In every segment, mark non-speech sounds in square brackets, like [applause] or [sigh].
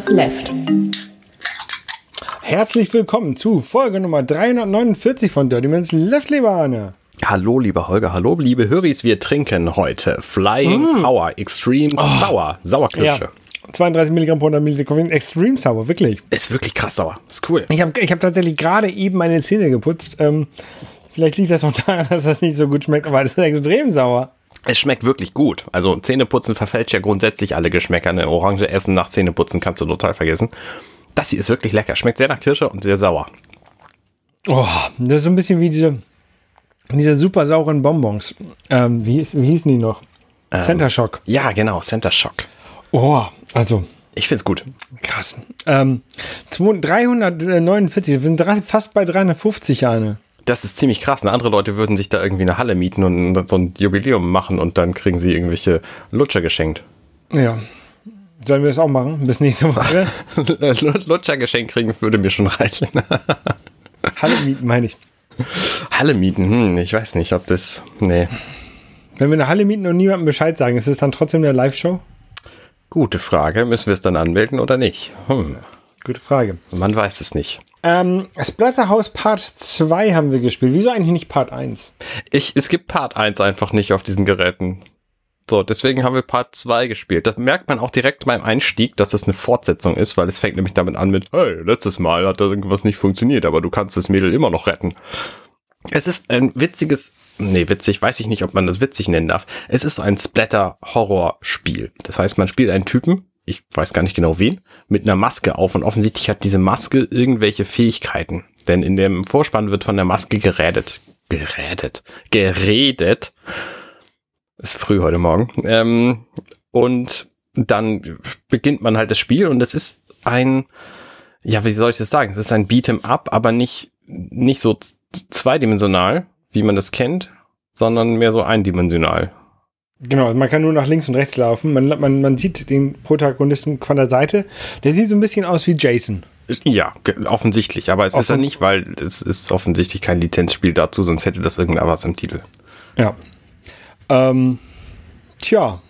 Minutes Left. Herzlich willkommen zu Folge Nummer 349 von Dirty Minutes Left, lieber Arne. Hallo, lieber Holger, hallo, liebe Höris, wir trinken heute Flying Mm. Power Extreme Sour, Sauerkirsche. 32 Milligramm pro 100 Milliliter Koffein, extrem sauer, wirklich. Ist wirklich krass sauer, ist cool. Ich habe ich hab tatsächlich gerade eben meine Zähne geputzt. Ähm, vielleicht liegt das noch daran, [laughs] dass das nicht so gut schmeckt, aber das ist extrem sauer. Es schmeckt wirklich gut. Also Zähneputzen verfälscht ja grundsätzlich alle Geschmäcker. Eine Orange essen nach Zähneputzen kannst du total vergessen. Das hier ist wirklich lecker. Schmeckt sehr nach Kirsche und sehr sauer. Oh, das ist so ein bisschen wie diese, diese super sauren Bonbons. Ähm, wie, wie hießen die noch? Center Shock. Ja, genau, Center Shock. Oh, also Ich find's gut. krass. Ähm, 200 349, wir sind fast bei 350 Jahre. Das ist ziemlich krass. Ne? Andere Leute würden sich da irgendwie eine Halle mieten und so ein Jubiläum machen und dann kriegen sie irgendwelche Lutscher geschenkt. Ja. Sollen wir das auch machen? Bis nächste Woche. [laughs] Lutscher geschenkt kriegen würde mir schon reichen. [laughs] Halle mieten, meine ich. Halle mieten, hm, ich weiß nicht, ob das. Nee. Wenn wir eine Halle mieten und niemandem Bescheid sagen, ist es dann trotzdem eine Live-Show? Gute Frage. Müssen wir es dann anmelden oder nicht? Hm, Gute Frage. man weiß es nicht. Ähm, Splatterhouse Part 2 haben wir gespielt. Wieso eigentlich nicht Part 1? Ich, es gibt Part 1 einfach nicht auf diesen Geräten. So, deswegen haben wir Part 2 gespielt. Das merkt man auch direkt beim Einstieg, dass es eine Fortsetzung ist, weil es fängt nämlich damit an mit, hey, letztes Mal hat da irgendwas nicht funktioniert, aber du kannst das Mädel immer noch retten. Es ist ein witziges, nee, witzig, weiß ich nicht, ob man das witzig nennen darf. Es ist so ein Splatter-Horror-Spiel. Das heißt, man spielt einen Typen, ich weiß gar nicht genau wen, mit einer Maske auf und offensichtlich hat diese Maske irgendwelche Fähigkeiten. Denn in dem Vorspann wird von der Maske geredet. Geredet. Geredet. Ist früh heute Morgen. Ähm, und dann beginnt man halt das Spiel und es ist ein, ja, wie soll ich das sagen? Es ist ein Beat'em Up, aber nicht, nicht so zweidimensional, wie man das kennt, sondern mehr so eindimensional. Genau, man kann nur nach links und rechts laufen. Man, man, man sieht den Protagonisten von der Seite. Der sieht so ein bisschen aus wie Jason. Ja, offensichtlich, aber es ist ja Offen- nicht, weil es ist offensichtlich kein Lizenzspiel dazu, sonst hätte das irgendeiner was im Titel. Ja. Ähm, tja,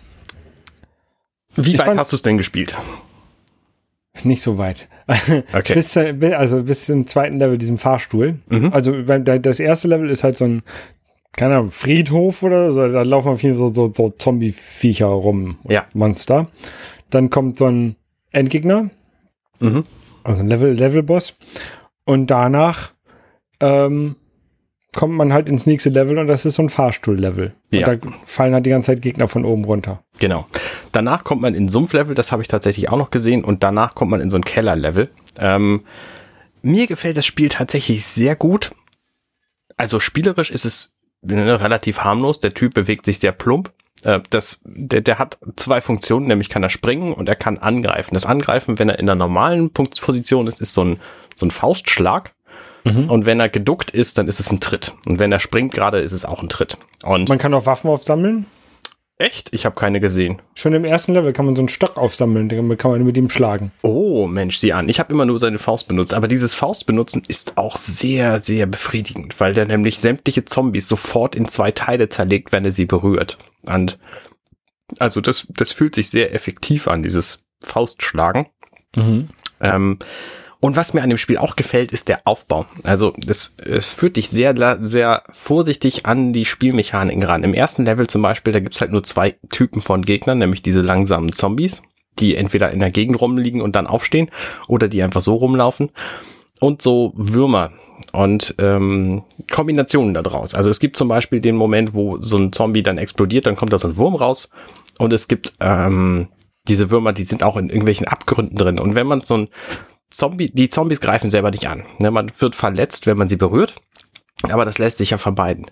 Wie Ich weit hast du es denn gespielt? nicht so weit. [laughs] Okay. bis, bi- also bis zum zweiten Level, diesem Fahrstuhl. Mhm. Also das erste Level ist halt so ein, keine Ahnung, Friedhof oder so. Da laufen auf jeden Fall so, so, so Zombie-Viecher rum. Ja. Monster. Dann kommt so ein Endgegner. Mhm. Also ein Level, Level-Boss. Und danach ähm, kommt man halt ins nächste Level und das ist so ein Fahrstuhl-Level. Ja. Und da fallen halt die ganze Zeit Gegner von oben runter. Genau. Danach kommt man in Sumpflevel, das habe ich tatsächlich auch noch gesehen, und danach kommt man in so ein Kellerlevel. Ähm, mir gefällt das Spiel tatsächlich sehr gut. Also spielerisch ist es relativ harmlos. Der Typ bewegt sich sehr plump. Äh, das, der, der hat zwei Funktionen, nämlich kann er springen und er kann angreifen. Das Angreifen, wenn er in der normalen Punktposition ist, ist so ein, so ein Faustschlag. Und wenn er geduckt ist, dann ist es ein Tritt. Und wenn er springt gerade, ist es auch ein Tritt. Und Man kann auch Waffen aufsammeln. Echt, ich habe keine gesehen. Schon im ersten Level kann man so einen Stock aufsammeln, den kann man mit ihm schlagen. Oh, Mensch, sieh an. Ich habe immer nur seine Faust benutzt. Aber dieses Faustbenutzen ist auch sehr, sehr befriedigend, weil der nämlich sämtliche Zombies sofort in zwei Teile zerlegt, wenn er sie berührt. Und also das, das fühlt sich sehr effektiv an, dieses Faustschlagen. Ähm, und was mir an dem Spiel auch gefällt, ist der Aufbau. Also das, es führt dich sehr, sehr vorsichtig an die Spielmechaniken ran. Im ersten Level zum Beispiel, da gibt's halt nur zwei Typen von Gegnern, nämlich diese langsamen Zombies, die entweder in der Gegend rumliegen und dann aufstehen oder die einfach so rumlaufen. Und so Würmer und ähm, Kombinationen daraus. Also es gibt zum Beispiel den Moment, wo so ein Zombie dann explodiert, dann kommt da so ein Wurm raus. Und es gibt ähm, diese Würmer, die sind auch in irgendwelchen Abgründen drin. Und wenn man so ein Zombie, die Zombies greifen selber nicht an. Ne, man wird verletzt, wenn man sie berührt, aber das lässt sich ja vermeiden.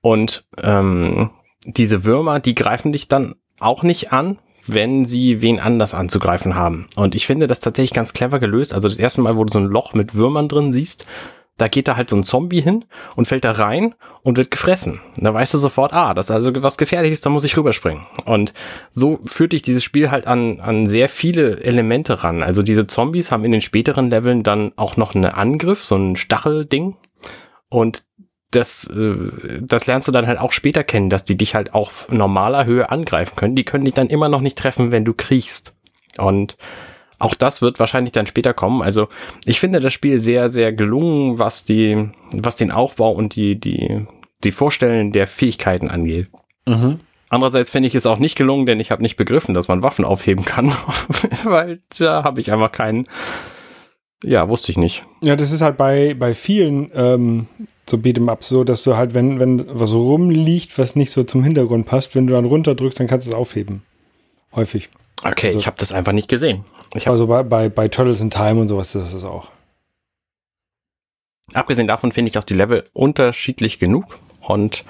Und ähm, diese Würmer, die greifen dich dann auch nicht an, wenn sie wen anders anzugreifen haben. Und ich finde das tatsächlich ganz clever gelöst. Also das erste Mal, wo du so ein Loch mit Würmern drin siehst, da geht da halt so ein Zombie hin und fällt da rein und wird gefressen. Da weißt du sofort, ah, das ist also was Gefährliches, da muss ich rüberspringen. Und so führt dich dieses Spiel halt an, an sehr viele Elemente ran. Also diese Zombies haben in den späteren Leveln dann auch noch einen Angriff, so ein Stachelding. Und das, äh, das lernst du dann halt auch später kennen, dass die dich halt auf normaler Höhe angreifen können. Die können dich dann immer noch nicht treffen, wenn du kriechst. Und auch das wird wahrscheinlich dann später kommen. Also ich finde das Spiel sehr, sehr gelungen, was die, was den Aufbau und die, die, die Vorstellen der Fähigkeiten angeht. Mhm. Andererseits finde ich es auch nicht gelungen, denn ich habe nicht begriffen, dass man Waffen aufheben kann, [laughs] weil da habe ich einfach keinen. Ja, wusste ich nicht. Ja, das ist halt bei, bei vielen ähm, so Beat'em so, dass du halt, wenn, wenn was rumliegt, was nicht so zum Hintergrund passt, wenn du dann runterdrückst, dann kannst du es aufheben. Häufig. Okay, also, ich habe das einfach nicht gesehen. Ich also bei, bei, bei Turtles in Time und sowas, das ist auch. Abgesehen davon finde ich auch die Level unterschiedlich genug und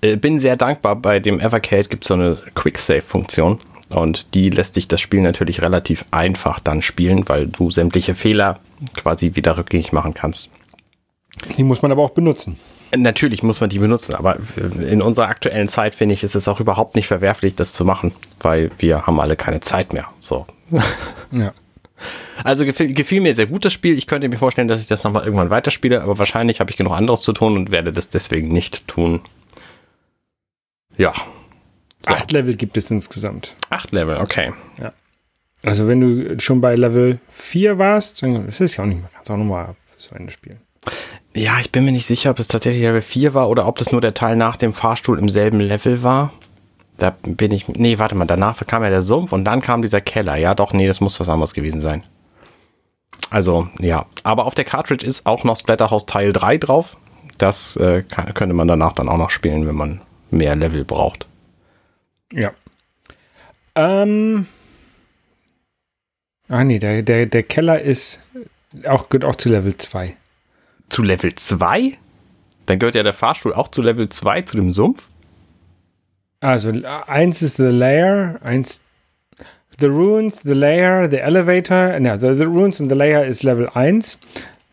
äh, bin sehr dankbar. Bei dem Evercade gibt es so eine Quick-Save-Funktion und die lässt sich das Spiel natürlich relativ einfach dann spielen, weil du sämtliche Fehler quasi wieder rückgängig machen kannst. Die muss man aber auch benutzen. Natürlich muss man die benutzen, aber in unserer aktuellen Zeit finde ich, ist es auch überhaupt nicht verwerflich, das zu machen, weil wir haben alle keine Zeit mehr. So. [laughs] Ja. Also gefiel, gefiel mir sehr gut das Spiel. Ich könnte mir vorstellen, dass ich das nochmal irgendwann weiterspiele, aber wahrscheinlich habe ich genug anderes zu tun und werde das deswegen nicht tun. Ja. So. Acht Level gibt es insgesamt. Acht Level, okay. Ja. Also wenn du schon bei Level 4 warst, dann ist es ja auch nicht mehr, kannst auch nochmal zu Ende spielen. Ja, ich bin mir nicht sicher, ob es tatsächlich Level 4 war oder ob das nur der Teil nach dem Fahrstuhl im selben Level war. Da bin ich. Nee, warte mal, danach kam ja der Sumpf und dann kam dieser Keller. Ja, doch, nee, das muss was anderes gewesen sein. Also, ja. Aber auf der Cartridge ist auch noch Splatterhouse Teil 3 drauf. Das äh, kann, könnte man danach dann auch noch spielen, wenn man mehr Level braucht. Ja. Ähm. Ah, nee, der, der, der Keller ist auch, gehört auch zu Level 2 zu Level 2? Dann gehört ja der Fahrstuhl auch zu Level 2, zu dem Sumpf? Also, eins ist The Layer, eins The Ruins, The Layer, The Elevator. No, the, the Ruins and The Layer ist Level 1.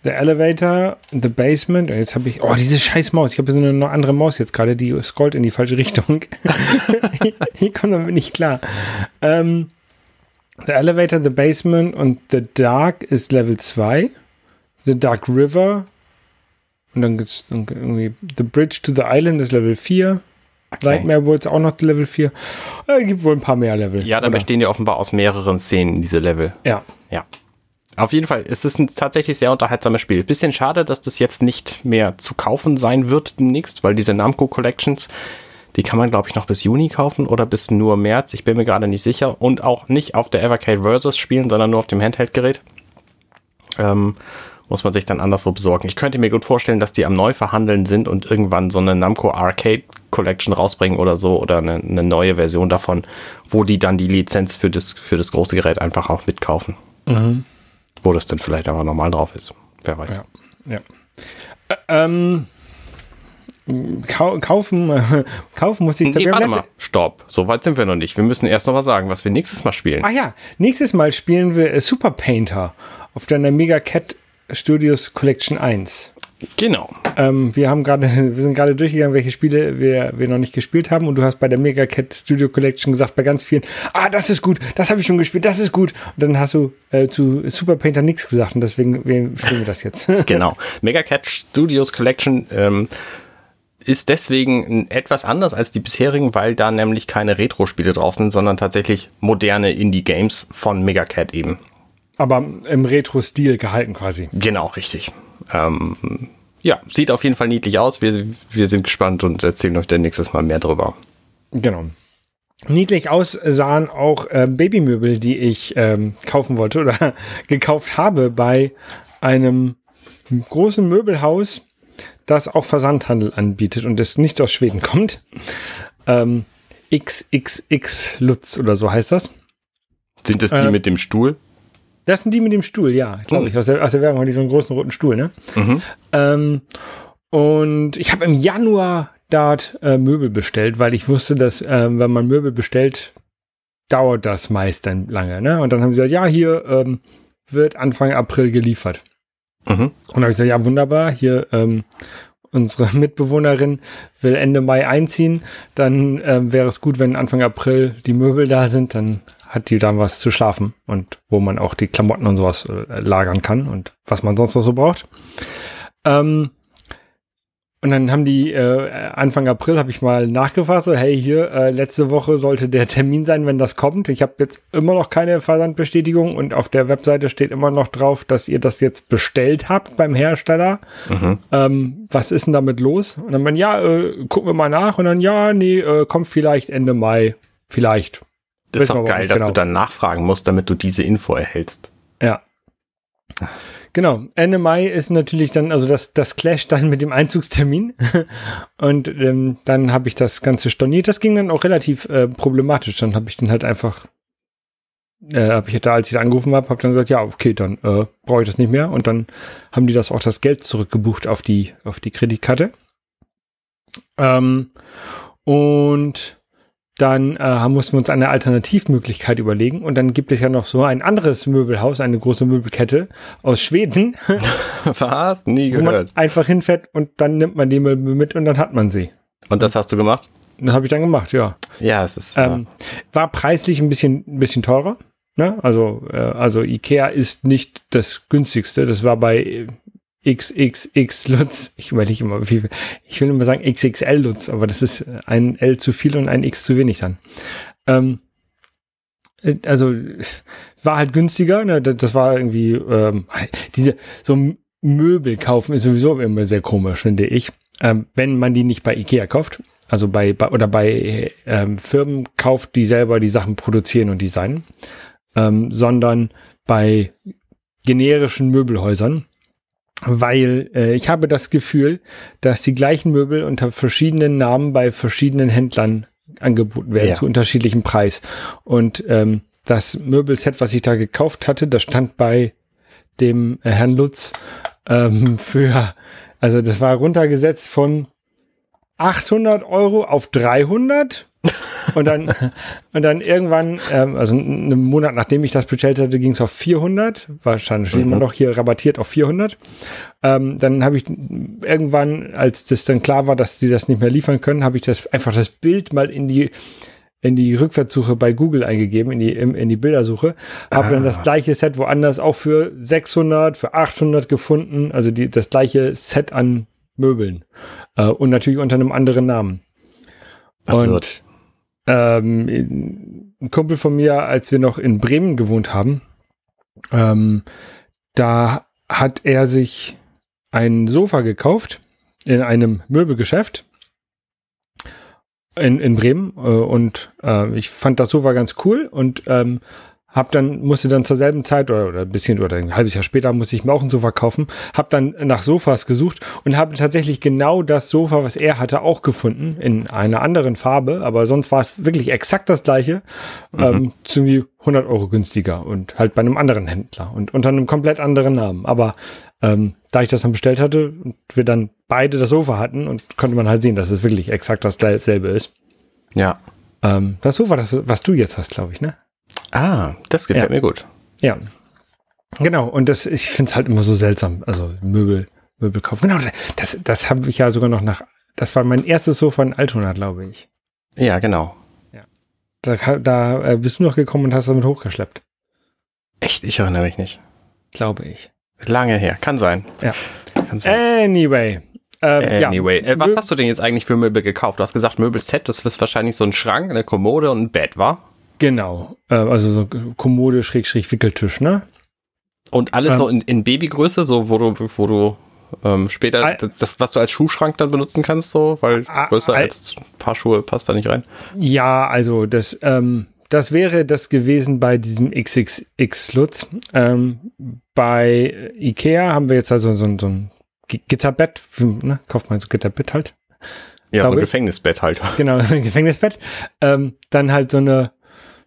The Elevator, The Basement. Und jetzt habe ich, oh, diese scheiß Maus. Ich habe so eine andere Maus jetzt gerade, die scrollt in die falsche Richtung. [laughs] Hier kommt damit nicht klar. Ähm, the Elevator, The Basement und The Dark ist Level 2. The Dark River und dann gibt es irgendwie The Bridge to the Island ist Level 4. Okay. Nightmare Woods auch noch Level 4. Es äh, gibt wohl ein paar mehr Level. Ja, da bestehen ja offenbar aus mehreren Szenen diese Level. Ja. Ja. Auf jeden Fall, es ist ein tatsächlich sehr unterhaltsames Spiel. Bisschen schade, dass das jetzt nicht mehr zu kaufen sein wird demnächst, weil diese Namco Collections, die kann man, glaube ich, noch bis Juni kaufen oder bis nur März. Ich bin mir gerade nicht sicher. Und auch nicht auf der Evercade Versus spielen, sondern nur auf dem Handheld-Gerät. Ähm, muss man sich dann anderswo besorgen. Ich könnte mir gut vorstellen, dass die am Neuverhandeln sind und irgendwann so eine Namco Arcade Collection rausbringen oder so oder eine, eine neue Version davon, wo die dann die Lizenz für das, für das große Gerät einfach auch mitkaufen. Mhm. Wo das dann vielleicht aber normal drauf ist. Wer weiß. Ja. ja. ähm, kaufen, [laughs] kaufen muss ich. Nee, warte mal, stopp. So weit sind wir noch nicht. Wir müssen erst noch was sagen, was wir nächstes Mal spielen. Ah ja, nächstes Mal spielen wir Super Painter auf deiner Mega Cat Studios Collection 1. Genau. Ähm, wir haben gerade, [laughs] wir sind gerade durchgegangen, welche Spiele wir, wir noch nicht gespielt haben. Und du hast bei der Mega Cat Studio Collection gesagt, bei ganz vielen, ah, das ist gut, das habe ich schon gespielt, das ist gut. Und dann hast du äh, zu Super Painter nichts gesagt und deswegen spielen wir das jetzt. [laughs] genau. Mega Cat Studios Collection ähm, ist deswegen etwas anders als die bisherigen, weil da nämlich keine Retro-Spiele drauf sind, sondern tatsächlich moderne Indie-Games von Mega Cat eben. Aber im Retro-Stil gehalten quasi. Genau, richtig. Ähm, ja, sieht auf jeden Fall niedlich aus. Wir, wir sind gespannt und erzählen euch dann nächstes Mal mehr drüber. Genau. Niedlich aussahen auch äh, Babymöbel, die ich ähm, kaufen wollte oder [laughs] gekauft habe bei einem großen Möbelhaus, das auch Versandhandel anbietet und das nicht aus Schweden kommt. Ähm, XXX Lutz oder so heißt das. Sind das die äh, mit dem Stuhl? Das sind die mit dem Stuhl, ja, glaube oh. ich. Aus der, aus der Werbung die so einen großen roten Stuhl, ne? Mhm. Ähm, und ich habe im Januar dort äh, Möbel bestellt, weil ich wusste, dass äh, wenn man Möbel bestellt, dauert das meist dann lange, ne? Und dann haben sie gesagt, ja, hier ähm, wird Anfang April geliefert. Mhm. Und dann habe ich gesagt, ja, wunderbar, hier ähm, unsere [laughs] Mitbewohnerin will Ende Mai einziehen, dann äh, wäre es gut, wenn Anfang April die Möbel da sind, dann hat die dann was zu schlafen und wo man auch die Klamotten und sowas äh, lagern kann und was man sonst noch so braucht. Ähm, und dann haben die äh, Anfang April habe ich mal nachgefragt, so hey hier äh, letzte Woche sollte der Termin sein, wenn das kommt. Ich habe jetzt immer noch keine Versandbestätigung und auf der Webseite steht immer noch drauf, dass ihr das jetzt bestellt habt beim Hersteller. Mhm. Ähm, was ist denn damit los? Und dann man ja äh, gucken wir mal nach und dann ja nee äh, kommt vielleicht Ende Mai vielleicht. Das ist auch geil, dass genau. du dann nachfragen musst, damit du diese Info erhältst. Ja. Genau, Ende Mai ist natürlich dann, also das, das Clash dann mit dem Einzugstermin. [laughs] Und ähm, dann habe ich das Ganze storniert. Das ging dann auch relativ äh, problematisch. Dann habe ich den halt einfach, äh, habe ich da, als ich da angerufen habe, habe dann gesagt, ja, okay, dann äh, brauche ich das nicht mehr. Und dann haben die das auch das Geld zurückgebucht auf die, auf die Kreditkarte. Ähm, und dann äh, mussten wir uns eine Alternativmöglichkeit überlegen. Und dann gibt es ja noch so ein anderes Möbelhaus, eine große Möbelkette aus Schweden. [laughs] Was? Nie gehört. Wo man einfach hinfährt und dann nimmt man die Möbel mit und dann hat man sie. Und das hast du gemacht? Das habe ich dann gemacht, ja. Ja, es ist. Ähm, war preislich ein bisschen, ein bisschen teurer. Ne? Also, äh, also Ikea ist nicht das günstigste. Das war bei XXX Lutz. Ich überlege immer, wie, ich will immer sagen XXL Lutz, aber das ist ein L zu viel und ein X zu wenig dann. Ähm, äh, also war halt günstiger, ne? das war irgendwie ähm, diese so Möbel kaufen ist sowieso immer sehr komisch, finde ich, ähm, wenn man die nicht bei Ikea kauft, also bei, bei oder bei ähm, Firmen kauft, die selber die Sachen produzieren und designen, ähm, sondern bei generischen Möbelhäusern weil äh, ich habe das Gefühl, dass die gleichen Möbel unter verschiedenen Namen bei verschiedenen Händlern angeboten werden ja. zu unterschiedlichem Preis. Und ähm, das Möbelset, was ich da gekauft hatte, das stand bei dem äh, Herrn Lutz ähm, [laughs] für, also das war runtergesetzt von 800 Euro auf 300 und dann, [laughs] und dann irgendwann, ähm, also einen Monat nachdem ich das bestellt hatte, ging es auf 400. Wahrscheinlich mhm. immer noch hier rabattiert auf 400. Ähm, dann habe ich irgendwann, als das dann klar war, dass sie das nicht mehr liefern können, habe ich das einfach das Bild mal in die in die Rückwärtssuche bei Google eingegeben, in die, in, in die Bildersuche, habe ah. dann das gleiche Set woanders auch für 600, für 800 gefunden, also die, das gleiche Set an Möbeln äh, und natürlich unter einem anderen Namen. Absurd. Und ähm, ein Kumpel von mir, als wir noch in Bremen gewohnt haben, ähm, da hat er sich ein Sofa gekauft in einem Möbelgeschäft in, in Bremen äh, und äh, ich fand das Sofa ganz cool und ähm, hab dann, musste dann zur selben Zeit oder, oder ein bisschen oder ein halbes Jahr später musste ich mir auch ein Sofa kaufen, hab dann nach Sofas gesucht und habe tatsächlich genau das Sofa, was er hatte, auch gefunden, in einer anderen Farbe, aber sonst war es wirklich exakt das gleiche, mhm. ähm, irgendwie 100 Euro günstiger und halt bei einem anderen Händler und unter einem komplett anderen Namen. Aber ähm, da ich das dann bestellt hatte und wir dann beide das Sofa hatten und konnte man halt sehen, dass es wirklich exakt dasselbe ist. Ja. Ähm, das Sofa, das, was du jetzt hast, glaube ich, ne? Ah, das gefällt ja. mir gut. Ja. Genau, und das, ich finde es halt immer so seltsam. Also Möbel, Möbel kaufen. Genau, das, das habe ich ja sogar noch nach. Das war mein erstes Sofa in Altona, glaube ich. Ja, genau. Ja. Da, da äh, bist du noch gekommen und hast damit hochgeschleppt. Echt? Ich erinnere mich nicht. Glaube ich. Lange her. Kann sein. Ja. Kann sein. Anyway. Ähm, anyway, ja. äh, was hast du denn jetzt eigentlich für Möbel gekauft? Du hast gesagt Möbelset, das ist wahrscheinlich so ein Schrank, eine Kommode und ein Bett, war? Genau, äh, also so Kommode, Schrägstrich, Wickeltisch, ne? Und alles ähm, so in, in, Babygröße, so wo du, wo du ähm, später, das, was du als Schuhschrank dann benutzen kannst, so, weil größer als ein paar Schuhe passt da nicht rein. Ja, also das, ähm, das wäre das gewesen bei diesem XXX Lutz. Ähm, bei Ikea haben wir jetzt also so, so ein Gitterbett, ne? kauft man so Gitterbett halt. Ja, so ein Gefängnisbett halt. Genau, ein Gefängnisbett. Ähm, dann halt so eine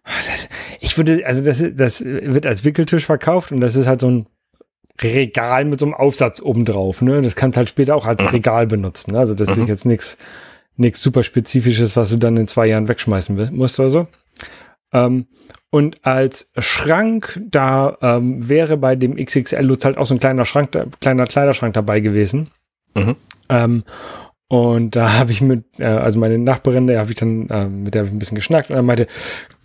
das, ich würde, also das, das wird als Wickeltisch verkauft und das ist halt so ein Regal mit so einem Aufsatz obendrauf. Ne? Das kannst halt später auch als mhm. Regal benutzen. Ne? Also das mhm. ist jetzt nichts nichts super Spezifisches, was du dann in zwei Jahren wegschmeißen musst oder so. Ähm, und als Schrank, da ähm, wäre bei dem XXL Lutz halt auch so ein kleiner Schrank, kleiner Kleiderschrank dabei gewesen. Mhm. Ähm, Und da habe ich mit, äh, also meine Nachbarin, der habe ich dann, äh, mit der habe ich ein bisschen geschnackt und er meinte,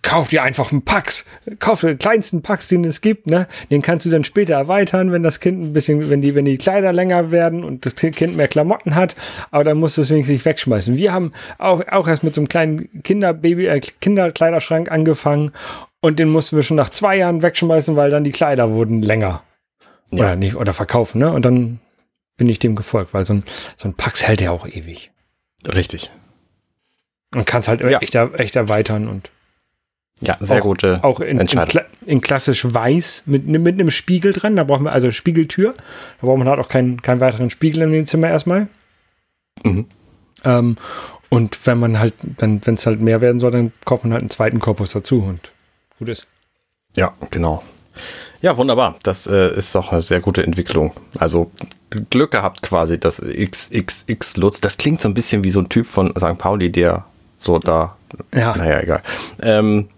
kauf dir einfach einen Pax, kauf den kleinsten Pax, den es gibt, ne? Den kannst du dann später erweitern, wenn das Kind ein bisschen, wenn die, wenn die Kleider länger werden und das Kind mehr Klamotten hat, aber dann musst du es wenigstens nicht wegschmeißen. Wir haben auch, auch erst mit so einem kleinen Kinderbaby, äh, Kinderkleiderschrank angefangen und den mussten wir schon nach zwei Jahren wegschmeißen, weil dann die Kleider wurden länger. Ja. Oder nicht, oder verkaufen, ne? Und dann bin ich dem gefolgt, weil so ein, so ein Pax hält ja auch ewig. Richtig. Und kannst halt ja. echt, echt erweitern und. Ja, sehr auch, gute auch in, in, in, klassisch weiß mit, mit einem Spiegel dran. Da brauchen wir also Spiegeltür. Da braucht man halt auch keinen, keinen weiteren Spiegel in dem Zimmer erstmal. Mhm. Ähm, und wenn man halt, dann, wenn es halt mehr werden soll, dann kauft man halt einen zweiten Korpus dazu und gut ist. Ja, genau. Ja, wunderbar. Das äh, ist doch eine sehr gute Entwicklung. Also Glück gehabt quasi, dass XXX Lutz, das klingt so ein bisschen wie so ein Typ von St. Pauli, der so da, ja. naja, egal. Ähm,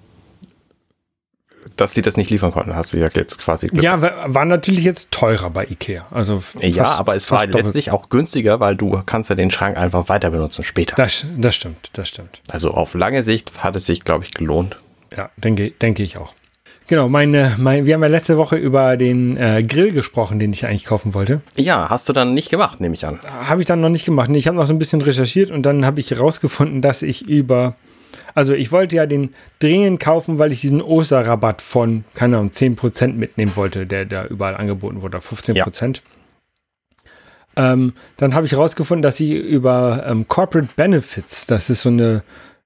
dass sie das nicht liefern konnten, hast du ja jetzt quasi Glück. Ja, war natürlich jetzt teurer bei Ikea. Also ja, aber es war letztlich auch günstiger, weil du kannst ja den Schrank einfach weiter benutzen später. Das, das stimmt, das stimmt. Also auf lange Sicht hat es sich, glaube ich, gelohnt. Ja, denke, denke ich auch. Genau, meine, mein, wir haben ja letzte Woche über den äh, Grill gesprochen, den ich eigentlich kaufen wollte. Ja, hast du dann nicht gemacht, nehme ich an. Habe ich dann noch nicht gemacht. Nee, ich habe noch so ein bisschen recherchiert und dann habe ich herausgefunden, dass ich über, also ich wollte ja den dringend kaufen, weil ich diesen Osterrabatt von, keine Ahnung, 10% mitnehmen wollte, der da überall angeboten wurde, 15%. Ja. Ähm, dann habe ich herausgefunden, dass ich über ähm, Corporate Benefits, das ist so eine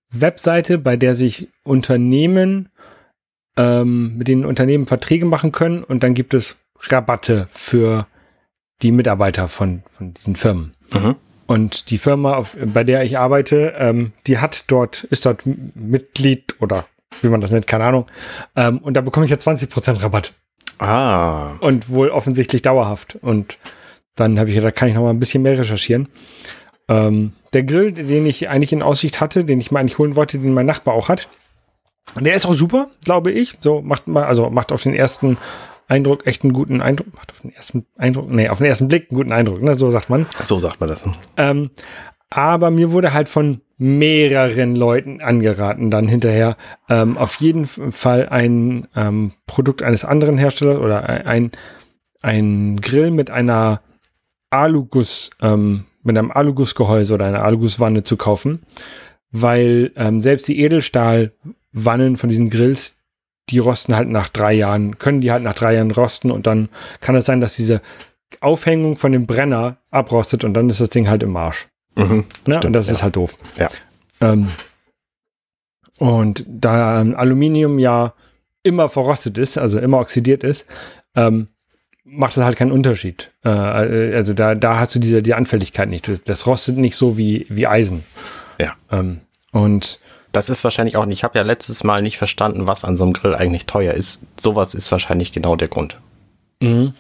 Webseite, bei der sich Unternehmen ähm, mit den Unternehmen Verträge machen können und dann gibt es Rabatte für die Mitarbeiter von, von diesen Firmen. Mhm. Und die Firma, auf, bei der ich arbeite, ähm, die hat dort, ist dort Mitglied oder wie man das nennt, keine Ahnung. Ähm, und da bekomme ich ja 20% Rabatt. Ah. Und wohl offensichtlich dauerhaft. Und dann habe ich da kann ich noch mal ein bisschen mehr recherchieren. Ähm, der Grill, den ich eigentlich in Aussicht hatte, den ich mal eigentlich holen wollte, den mein Nachbar auch hat, der ist auch super, glaube ich. So macht mal, also macht auf den ersten Eindruck echt einen guten Eindruck. Macht auf den ersten Eindruck, nee, auf den ersten Blick einen guten Eindruck, ne? So sagt man. So sagt man das. Ähm, aber mir wurde halt von mehreren Leuten angeraten, dann hinterher ähm, auf jeden Fall ein ähm, Produkt eines anderen Herstellers oder ein, ein Grill mit einer Aluguss, ähm, mit einem Alugussgehäuse oder einer Alugusswanne zu kaufen, weil ähm, selbst die Edelstahl Wannen von diesen Grills, die rosten halt nach drei Jahren, können die halt nach drei Jahren rosten und dann kann es sein, dass diese Aufhängung von dem Brenner abrostet und dann ist das Ding halt im Marsch. Mhm, ne? Und das ja. ist halt doof. Ja. Ähm, und da Aluminium ja immer verrostet ist, also immer oxidiert ist, ähm, macht es halt keinen Unterschied. Äh, also da, da hast du diese die Anfälligkeit nicht. Das, das rostet nicht so wie, wie Eisen. Ja. Ähm, und das ist wahrscheinlich auch nicht. Ich habe ja letztes Mal nicht verstanden, was an so einem Grill eigentlich teuer ist. Sowas ist wahrscheinlich genau der Grund. Mhm.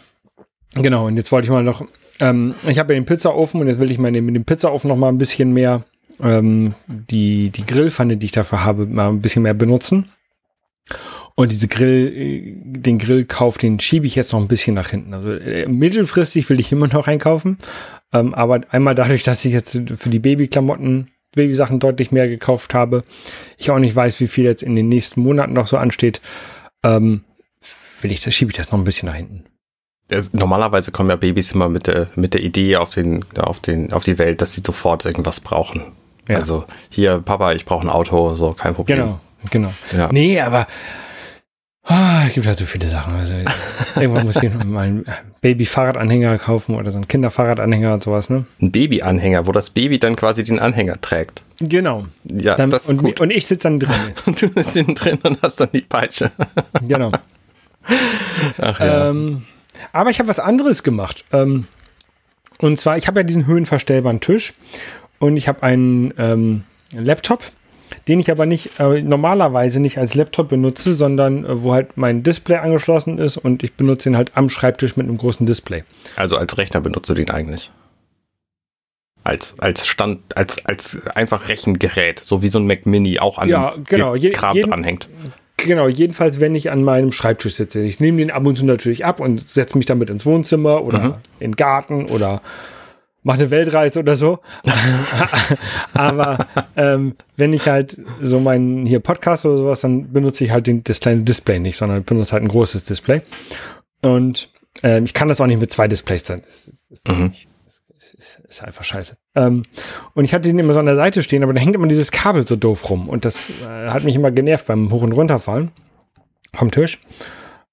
Genau, und jetzt wollte ich mal noch, ähm, ich habe ja den Pizzaofen und jetzt will ich mal mit dem Pizzaofen noch mal ein bisschen mehr ähm, die, die Grillpfanne, die ich dafür habe, mal ein bisschen mehr benutzen. Und diese Grill, äh, den Grillkauf, den schiebe ich jetzt noch ein bisschen nach hinten. Also äh, mittelfristig will ich immer noch einkaufen. Ähm, aber einmal dadurch, dass ich jetzt für die Babyklamotten Babysachen deutlich mehr gekauft habe. Ich auch nicht weiß, wie viel jetzt in den nächsten Monaten noch so ansteht. Ähm, will ich, das schiebe ich das noch ein bisschen nach hinten. Das, normalerweise kommen ja Babys immer mit der, mit der Idee auf den, auf den, auf die Welt, dass sie sofort irgendwas brauchen. Ja. Also hier, Papa, ich brauche ein Auto, so kein Problem. Genau, genau. Ja. Nee, aber Ah, es gibt halt so viele Sachen. Also, irgendwann muss ich mal einen Baby-Fahrradanhänger kaufen oder so einen Kinderfahrradanhänger und sowas, ne? Ein Baby-Anhänger, wo das Baby dann quasi den Anhänger trägt. Genau. Ja, dann, das ist und, gut. Und ich sitze dann drin. und [laughs] du sitzt hinten drin und hast dann die Peitsche. genau. Ach, ja. ähm, aber ich habe was anderes gemacht. Ähm, und zwar, ich habe ja diesen höhenverstellbaren Tisch und ich habe einen ähm, Laptop den ich aber nicht äh, normalerweise nicht als Laptop benutze, sondern äh, wo halt mein Display angeschlossen ist und ich benutze ihn halt am Schreibtisch mit einem großen Display. Also als Rechner benutzt du den eigentlich? Als, als Stand, als, als einfach Rechengerät, so wie so ein Mac Mini auch an ja, genau, je, jeden, anhängt. Genau, jedenfalls, wenn ich an meinem Schreibtisch sitze. Ich nehme den ab und zu natürlich ab und setze mich damit ins Wohnzimmer oder mhm. in den Garten oder mache eine Weltreise oder so. [laughs] Aber ähm, wenn ich halt so meinen hier Podcast oder sowas, dann benutze ich halt den, das kleine Display nicht, sondern benutze halt ein großes Display. Und ähm, ich kann das auch nicht mit zwei Displays dann. Das, das, das mhm. ist, ist, einfach scheiße. Ähm, und ich hatte den immer so an der Seite stehen, aber da hängt immer dieses Kabel so doof rum. Und das äh, hat mich immer genervt beim Hoch- und Runterfallen vom Tisch.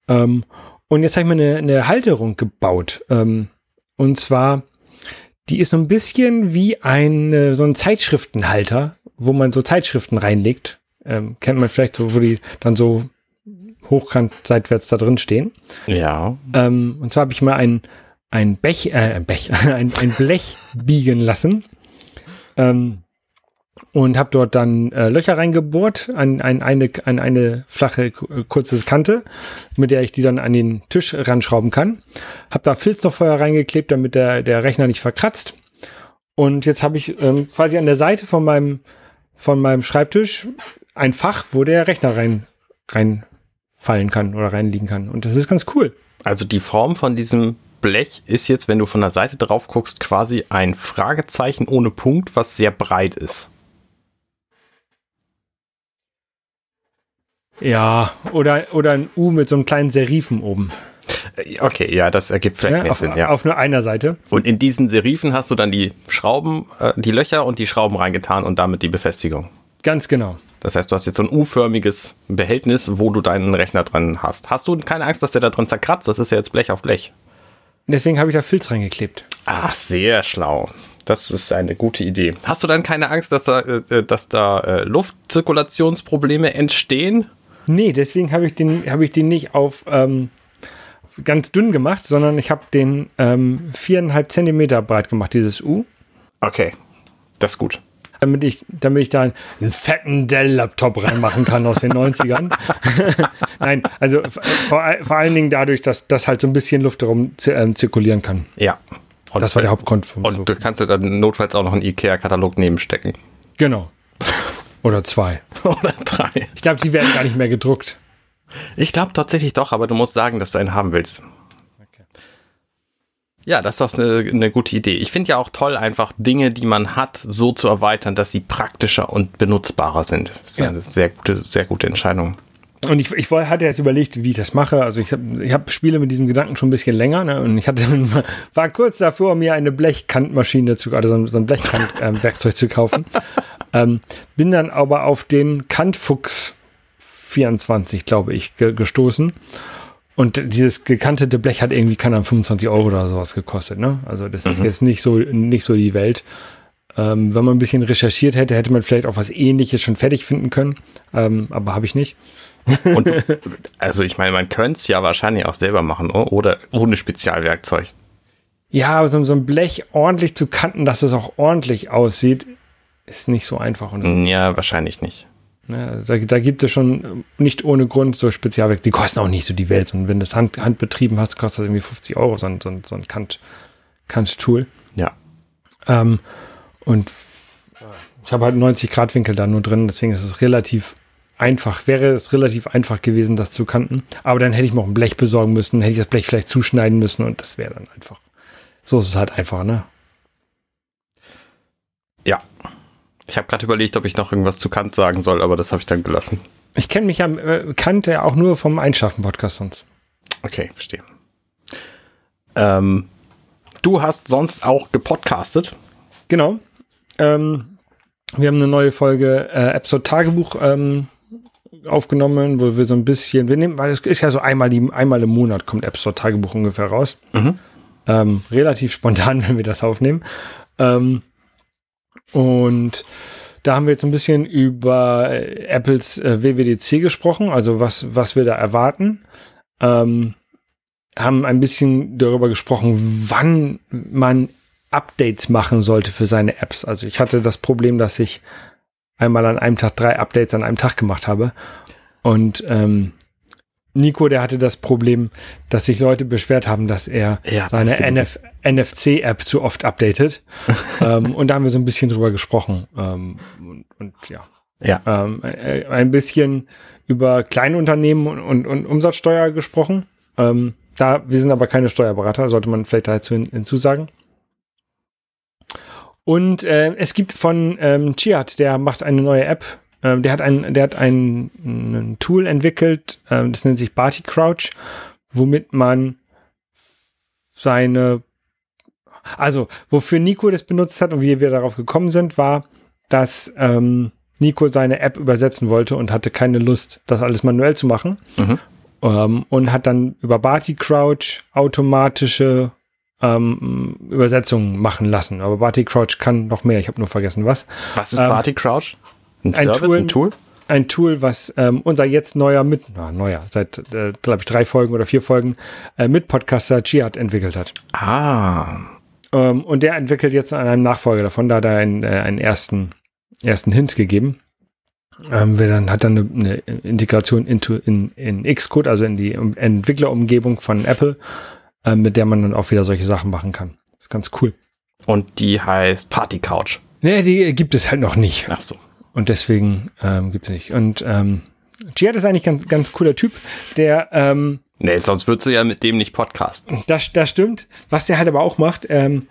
Ähm, und jetzt habe ich mir eine, eine Halterung gebaut. Ähm, und zwar, die ist so ein bisschen wie ein, so ein Zeitschriftenhalter, wo man so Zeitschriften reinlegt. Ähm, kennt man vielleicht so, wo die dann so hochkant seitwärts da drin stehen. Ja. Ähm, und zwar habe ich mal ein, ein Bech, äh, ein Bech, [laughs] ein, ein Blech biegen lassen. Ähm, und habe dort dann äh, Löcher reingebohrt an, an, eine, an eine flache, kurze Kante, mit der ich die dann an den Tisch ranschrauben kann. Habe da Filzstoffeuer reingeklebt, damit der, der Rechner nicht verkratzt. Und jetzt habe ich ähm, quasi an der Seite von meinem, von meinem Schreibtisch ein Fach, wo der Rechner rein, reinfallen kann oder reinliegen kann. Und das ist ganz cool. Also die Form von diesem Blech ist jetzt, wenn du von der Seite drauf guckst, quasi ein Fragezeichen ohne Punkt, was sehr breit ist. Ja, oder, oder ein U mit so einem kleinen Serifen oben. Okay, ja, das ergibt vielleicht ja, mehr auf, Sinn, ja. Auf nur einer Seite. Und in diesen Serifen hast du dann die Schrauben, äh, die Löcher und die Schrauben reingetan und damit die Befestigung. Ganz genau. Das heißt, du hast jetzt so ein U-förmiges Behältnis, wo du deinen Rechner dran hast. Hast du keine Angst, dass der da drin zerkratzt? Das ist ja jetzt Blech auf Blech. Deswegen habe ich da Filz reingeklebt. Ach, sehr schlau. Das ist eine gute Idee. Hast du dann keine Angst, dass da, äh, dass da äh, Luftzirkulationsprobleme entstehen? Nee, deswegen habe ich den, habe ich den nicht auf ähm, ganz dünn gemacht, sondern ich habe den ähm, viereinhalb Zentimeter breit gemacht, dieses U. Okay, das ist gut. Damit ich, damit ich da einen fetten Dell-Laptop reinmachen kann aus den 90ern. [laughs] Nein, also vor, vor, allen Dingen dadurch, dass, dass halt so ein bisschen Luft darum ähm, zirkulieren kann. Ja. Und das war der Hauptgrund. Und so. du kannst dann notfalls auch noch einen IKEA-Katalog nebenstecken. Genau. Oder zwei. [laughs] Oder drei. Ich glaube, die werden gar nicht mehr gedruckt. Ich glaube tatsächlich doch, aber du musst sagen, dass du einen haben willst. Okay. Ja, das ist doch eine, eine gute Idee. Ich finde ja auch toll, einfach Dinge, die man hat, so zu erweitern, dass sie praktischer und benutzbarer sind. Das ist ja. eine sehr gute, sehr gute Entscheidung. Und ich, ich hatte jetzt überlegt, wie ich das mache. Also ich habe ich hab Spiele mit diesem Gedanken schon ein bisschen länger. Ne? Und ich hatte war kurz davor, mir eine Blechkantmaschine zu, also so ein, so ein Blechkantwerkzeug [laughs] äh, zu kaufen. Ähm, bin dann aber auf den Kantfuchs 24, glaube ich, ge gestoßen. Und dieses gekantete Blech hat irgendwie, kann dann 25 Euro oder sowas gekostet. Ne? Also das mhm. ist jetzt nicht so, nicht so die Welt. Ähm, wenn man ein bisschen recherchiert hätte, hätte man vielleicht auch was ähnliches schon fertig finden können. Ähm, aber habe ich nicht. Und also ich meine, man könnte es ja wahrscheinlich auch selber machen oder ohne Spezialwerkzeug. Ja, aber so, so ein Blech ordentlich zu kanten, dass es auch ordentlich aussieht, ist nicht so einfach. Oder? Ja, wahrscheinlich nicht. Ja, da, da, gibt es schon nicht ohne Grund so Spezialwerk. Die kosten auch nicht so die Welt. Und wenn du das Hand, handbetrieben hast, kostet das irgendwie 50 Euro, so ein, so ein, so ein Kant, Kant-Tool. Ja. Ähm, und ich habe halt 90 Grad Winkel da nur drin, deswegen ist es relativ einfach. Wäre es relativ einfach gewesen, das zu kanten. Aber dann hätte ich mir auch ein Blech besorgen müssen, hätte ich das Blech vielleicht zuschneiden müssen und das wäre dann einfach. So ist es halt einfach, ne? Ja. Ich habe gerade überlegt, ob ich noch irgendwas zu Kant sagen soll, aber das habe ich dann gelassen. Ich kenne mich ja, äh, Kant ja auch nur vom Einschaffen-Podcast sonst. Okay, verstehe. Ähm, du hast sonst auch gepodcastet. Genau. Ähm, wir haben eine neue Folge äh, Episode Tagebuch ähm, aufgenommen, wo wir so ein bisschen, wir nehmen, weil es ist ja so einmal, die, einmal im Monat kommt Episode Tagebuch ungefähr raus. Mhm. Ähm, relativ spontan, [laughs] wenn wir das aufnehmen. Ähm, und da haben wir jetzt ein bisschen über äh, Apples äh, WWDC gesprochen, also was, was wir da erwarten. Ähm, haben ein bisschen darüber gesprochen, wann man Updates machen sollte für seine Apps. Also ich hatte das Problem, dass ich einmal an einem Tag drei Updates an einem Tag gemacht habe. Und ähm, Nico, der hatte das Problem, dass sich Leute beschwert haben, dass er ja, seine NFC-App zu oft updatet. [laughs] ähm, und da haben wir so ein bisschen drüber gesprochen. Ähm, und, und, ja. ja. Ähm, äh, ein bisschen über Kleinunternehmen und, und, und Umsatzsteuer gesprochen. Ähm, da, wir sind aber keine Steuerberater, sollte man vielleicht dazu hin, hinzusagen. Und äh, es gibt von ähm, Chiat, der macht eine neue App. Ähm, der hat ein, der hat ein, ein Tool entwickelt, ähm, das nennt sich Barty Crouch, womit man seine, also wofür Nico das benutzt hat und wie wir darauf gekommen sind, war, dass ähm, Nico seine App übersetzen wollte und hatte keine Lust, das alles manuell zu machen. Mhm. Ähm, und hat dann über Barty Crouch automatische ähm, Übersetzungen machen lassen. Aber Barty Crouch kann noch mehr. Ich habe nur vergessen, was. Was ist ähm, Barty Crouch? Ein, ein, Service, Tool, ein Tool? Ein Tool, was ähm, unser jetzt neuer mit, na, neuer, seit, äh, glaube ich, drei Folgen oder vier Folgen äh, mit Podcaster Chiat entwickelt hat. Ah. Ähm, und der entwickelt jetzt an einem Nachfolger davon, da hat er einen, äh, einen ersten, ersten Hint gegeben. Ähm, wir dann hat dann eine, eine Integration into, in, in Xcode, also in die Entwicklerumgebung von Apple äh, mit der man dann auch wieder solche Sachen machen kann. Das ist ganz cool. Und die heißt Party Couch. Nee, die gibt es halt noch nicht. Ach so. Und deswegen ähm, gibt es nicht. Und ähm, Giat ist eigentlich ganz, ganz cooler Typ, der ähm, Nee, sonst würdest du ja mit dem nicht podcasten. Das, das stimmt. Was der halt aber auch macht, ähm,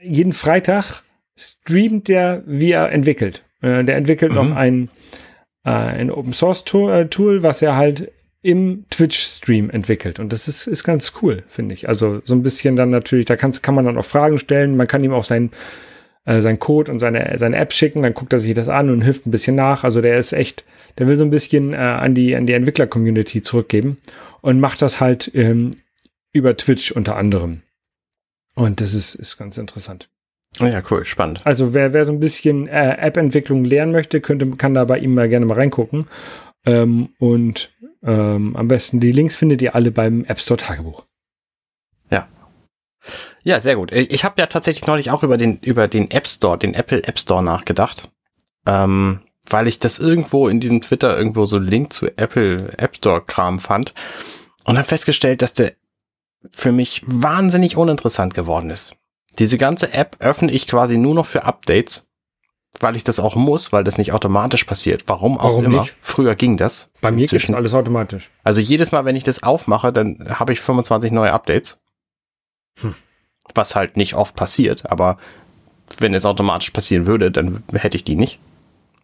jeden Freitag streamt der, wie er entwickelt. Äh, der entwickelt mhm. noch ein, äh, ein Open Source Tool, äh, Tool, was er halt im Twitch-Stream entwickelt. Und das ist, ist ganz cool, finde ich. Also so ein bisschen dann natürlich, da kannst, kann man dann auch Fragen stellen. Man kann ihm auch sein, äh, sein Code und seine, seine App schicken. Dann guckt er sich das an und hilft ein bisschen nach. Also der ist echt, der will so ein bisschen äh, an die, an die Entwickler-Community zurückgeben und macht das halt ähm, über Twitch unter anderem. Und das ist, ist ganz interessant. Ja, cool, spannend. Also wer, wer so ein bisschen äh, App-Entwicklung lernen möchte, könnte, kann da bei ihm mal gerne mal reingucken. Ähm, und ähm, am besten die Links findet ihr alle beim App Store Tagebuch. Ja. Ja, sehr gut. Ich habe ja tatsächlich neulich auch über den, über den App Store, den Apple App Store nachgedacht. Ähm, weil ich das irgendwo in diesem Twitter irgendwo so einen Link zu Apple App Store Kram fand und habe festgestellt, dass der für mich wahnsinnig uninteressant geworden ist. Diese ganze App öffne ich quasi nur noch für Updates weil ich das auch muss, weil das nicht automatisch passiert. Warum auch Warum immer. Nicht? Früher ging das. Bei mir geht alles automatisch. Also jedes Mal, wenn ich das aufmache, dann habe ich 25 neue Updates. Hm. Was halt nicht oft passiert, aber wenn es automatisch passieren würde, dann hätte ich die nicht.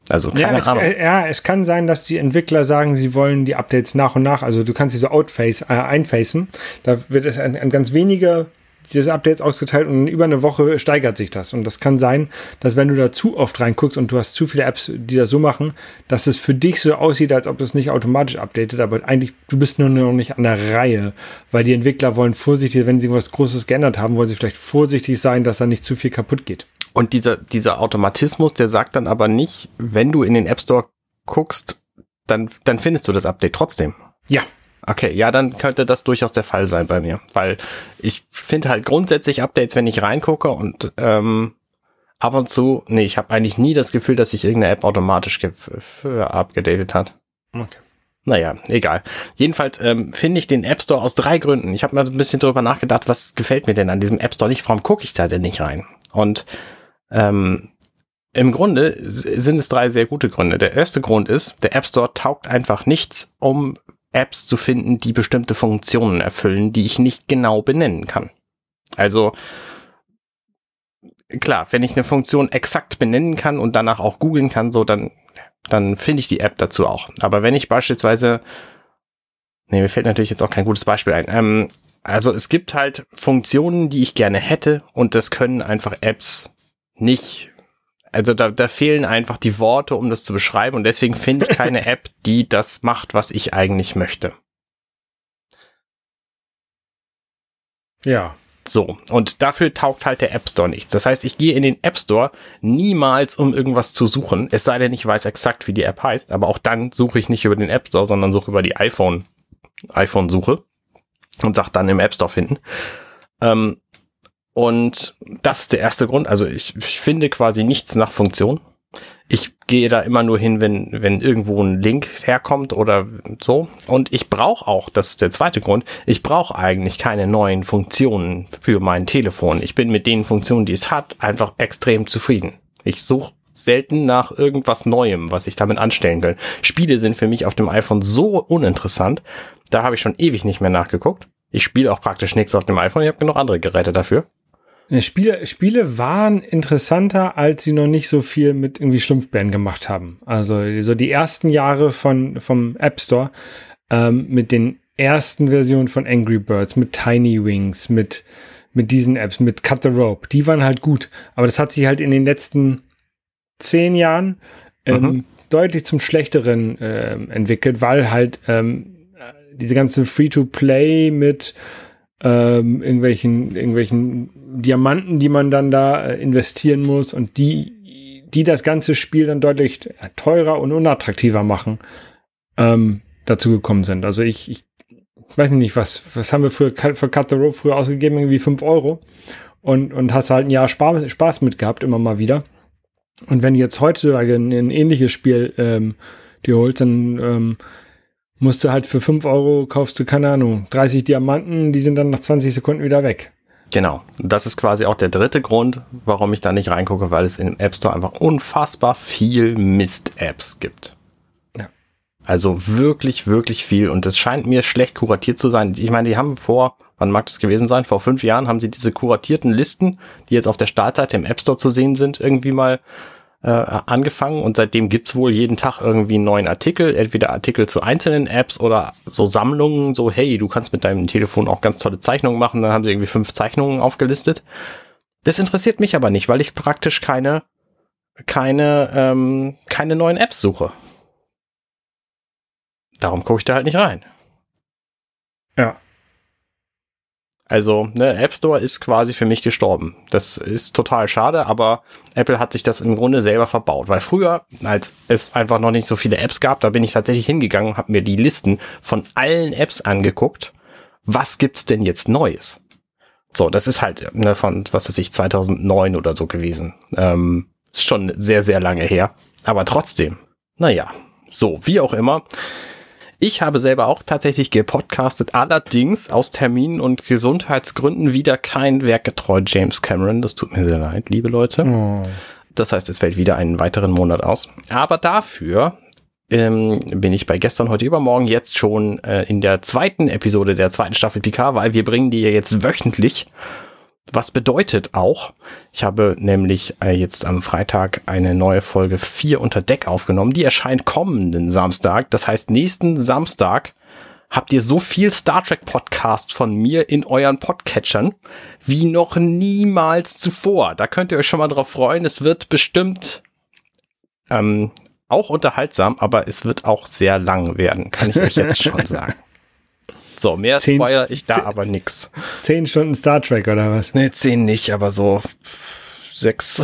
Also keine ja, es, Ahnung. ja, es kann sein, dass die Entwickler sagen, sie wollen die Updates nach und nach, also du kannst diese Outface äh, einfacen. Da wird es an, an ganz wenige diese Updates ausgeteilt und über eine Woche steigert sich das. Und das kann sein, dass wenn du da zu oft reinguckst und du hast zu viele Apps, die das so machen, dass es für dich so aussieht, als ob es nicht automatisch updatet, aber eigentlich, du bist nur noch nicht an der Reihe, weil die Entwickler wollen vorsichtig, wenn sie was Großes geändert haben, wollen sie vielleicht vorsichtig sein, dass da nicht zu viel kaputt geht. Und dieser, dieser Automatismus, der sagt dann aber nicht, wenn du in den App Store guckst, dann, dann findest du das Update trotzdem. Ja, Okay, ja, dann könnte das durchaus der Fall sein bei mir, weil ich finde halt grundsätzlich Updates, wenn ich reingucke und ähm, ab und zu, nee, ich habe eigentlich nie das Gefühl, dass sich irgendeine App automatisch abgedatet hat. Okay. Naja, egal. Jedenfalls ähm, finde ich den App Store aus drei Gründen. Ich habe mal ein bisschen drüber nachgedacht, was gefällt mir denn an diesem App Store nicht, warum gucke ich da denn nicht rein? Und ähm, im Grunde sind es drei sehr gute Gründe. Der erste Grund ist, der App Store taugt einfach nichts, um Apps zu finden, die bestimmte Funktionen erfüllen, die ich nicht genau benennen kann. Also klar, wenn ich eine Funktion exakt benennen kann und danach auch googeln kann, so dann dann finde ich die App dazu auch. Aber wenn ich beispielsweise Nee, mir fällt natürlich jetzt auch kein gutes Beispiel ein. Ähm, also es gibt halt Funktionen, die ich gerne hätte und das können einfach Apps nicht also da, da fehlen einfach die Worte, um das zu beschreiben und deswegen finde ich keine [laughs] App, die das macht, was ich eigentlich möchte. Ja. So, und dafür taugt halt der App Store nichts. Das heißt, ich gehe in den App Store niemals, um irgendwas zu suchen, es sei denn, ich weiß exakt, wie die App heißt, aber auch dann suche ich nicht über den App Store, sondern suche über die iPhone, iPhone-Suche und sage dann im App Store finden. Ähm, und das ist der erste Grund. Also ich, ich finde quasi nichts nach Funktion. Ich gehe da immer nur hin, wenn, wenn irgendwo ein Link herkommt oder so. Und ich brauche auch, das ist der zweite Grund, ich brauche eigentlich keine neuen Funktionen für mein Telefon. Ich bin mit den Funktionen, die es hat, einfach extrem zufrieden. Ich suche selten nach irgendwas Neuem, was ich damit anstellen kann. Spiele sind für mich auf dem iPhone so uninteressant. Da habe ich schon ewig nicht mehr nachgeguckt. Ich spiele auch praktisch nichts auf dem iPhone. Ich habe genug andere Geräte dafür. Spiele, Spiele waren interessanter, als sie noch nicht so viel mit irgendwie Schlumpfbären gemacht haben. Also so die ersten Jahre von, vom App Store ähm, mit den ersten Versionen von Angry Birds, mit Tiny Wings, mit, mit diesen Apps, mit Cut the Rope, die waren halt gut. Aber das hat sich halt in den letzten zehn Jahren ähm, mhm. deutlich zum Schlechteren äh, entwickelt, weil halt ähm, diese ganze Free-to-Play mit ähm, irgendwelchen, irgendwelchen Diamanten, die man dann da äh, investieren muss und die, die das ganze Spiel dann deutlich teurer und unattraktiver machen, ähm, dazu gekommen sind. Also ich, ich weiß nicht, was, was haben wir für, für Cut the Rope früher ausgegeben? Irgendwie fünf Euro. Und, und hast halt ein Jahr Spaß, Spaß mit gehabt, immer mal wieder. Und wenn du jetzt heutzutage ein, ein ähnliches Spiel ähm, dir holst, dann ähm, musst du halt für 5 Euro kaufst du, keine Ahnung, 30 Diamanten, die sind dann nach 20 Sekunden wieder weg. Genau. Das ist quasi auch der dritte Grund, warum ich da nicht reingucke, weil es im App Store einfach unfassbar viel Mist-Apps gibt. Ja. Also wirklich, wirklich viel. Und es scheint mir schlecht kuratiert zu sein. Ich meine, die haben vor, wann mag das gewesen sein? Vor fünf Jahren haben sie diese kuratierten Listen, die jetzt auf der Startseite im App Store zu sehen sind, irgendwie mal äh, angefangen und seitdem gibt's wohl jeden Tag irgendwie einen neuen Artikel, entweder Artikel zu einzelnen Apps oder so Sammlungen, so hey, du kannst mit deinem Telefon auch ganz tolle Zeichnungen machen, dann haben sie irgendwie fünf Zeichnungen aufgelistet. Das interessiert mich aber nicht, weil ich praktisch keine, keine, ähm, keine neuen Apps suche. Darum gucke ich da halt nicht rein. Ja. Also, ne, App Store ist quasi für mich gestorben. Das ist total schade, aber Apple hat sich das im Grunde selber verbaut. Weil früher, als es einfach noch nicht so viele Apps gab, da bin ich tatsächlich hingegangen, habe mir die Listen von allen Apps angeguckt. Was gibt's denn jetzt Neues? So, das ist halt ne, von, was weiß ich, 2009 oder so gewesen. Ähm, ist schon sehr, sehr lange her. Aber trotzdem, naja, so, wie auch immer. Ich habe selber auch tatsächlich gepodcastet, allerdings aus Terminen und Gesundheitsgründen wieder kein werkgetreu James Cameron. Das tut mir sehr leid, liebe Leute. Oh. Das heißt, es fällt wieder einen weiteren Monat aus. Aber dafür ähm, bin ich bei gestern, heute übermorgen jetzt schon äh, in der zweiten Episode der zweiten Staffel Picard, weil wir bringen die ja jetzt wöchentlich. Was bedeutet auch, ich habe nämlich äh, jetzt am Freitag eine neue Folge 4 unter Deck aufgenommen. Die erscheint kommenden Samstag. Das heißt, nächsten Samstag habt ihr so viel Star Trek Podcast von mir in euren Podcatchern wie noch niemals zuvor. Da könnt ihr euch schon mal drauf freuen. Es wird bestimmt ähm, auch unterhaltsam, aber es wird auch sehr lang werden, kann ich euch jetzt schon sagen. [laughs] So, mehr zehn, spoiler ich da zehn, aber nix. Zehn Stunden Star Trek oder was? Nee, zehn nicht, aber so sechs.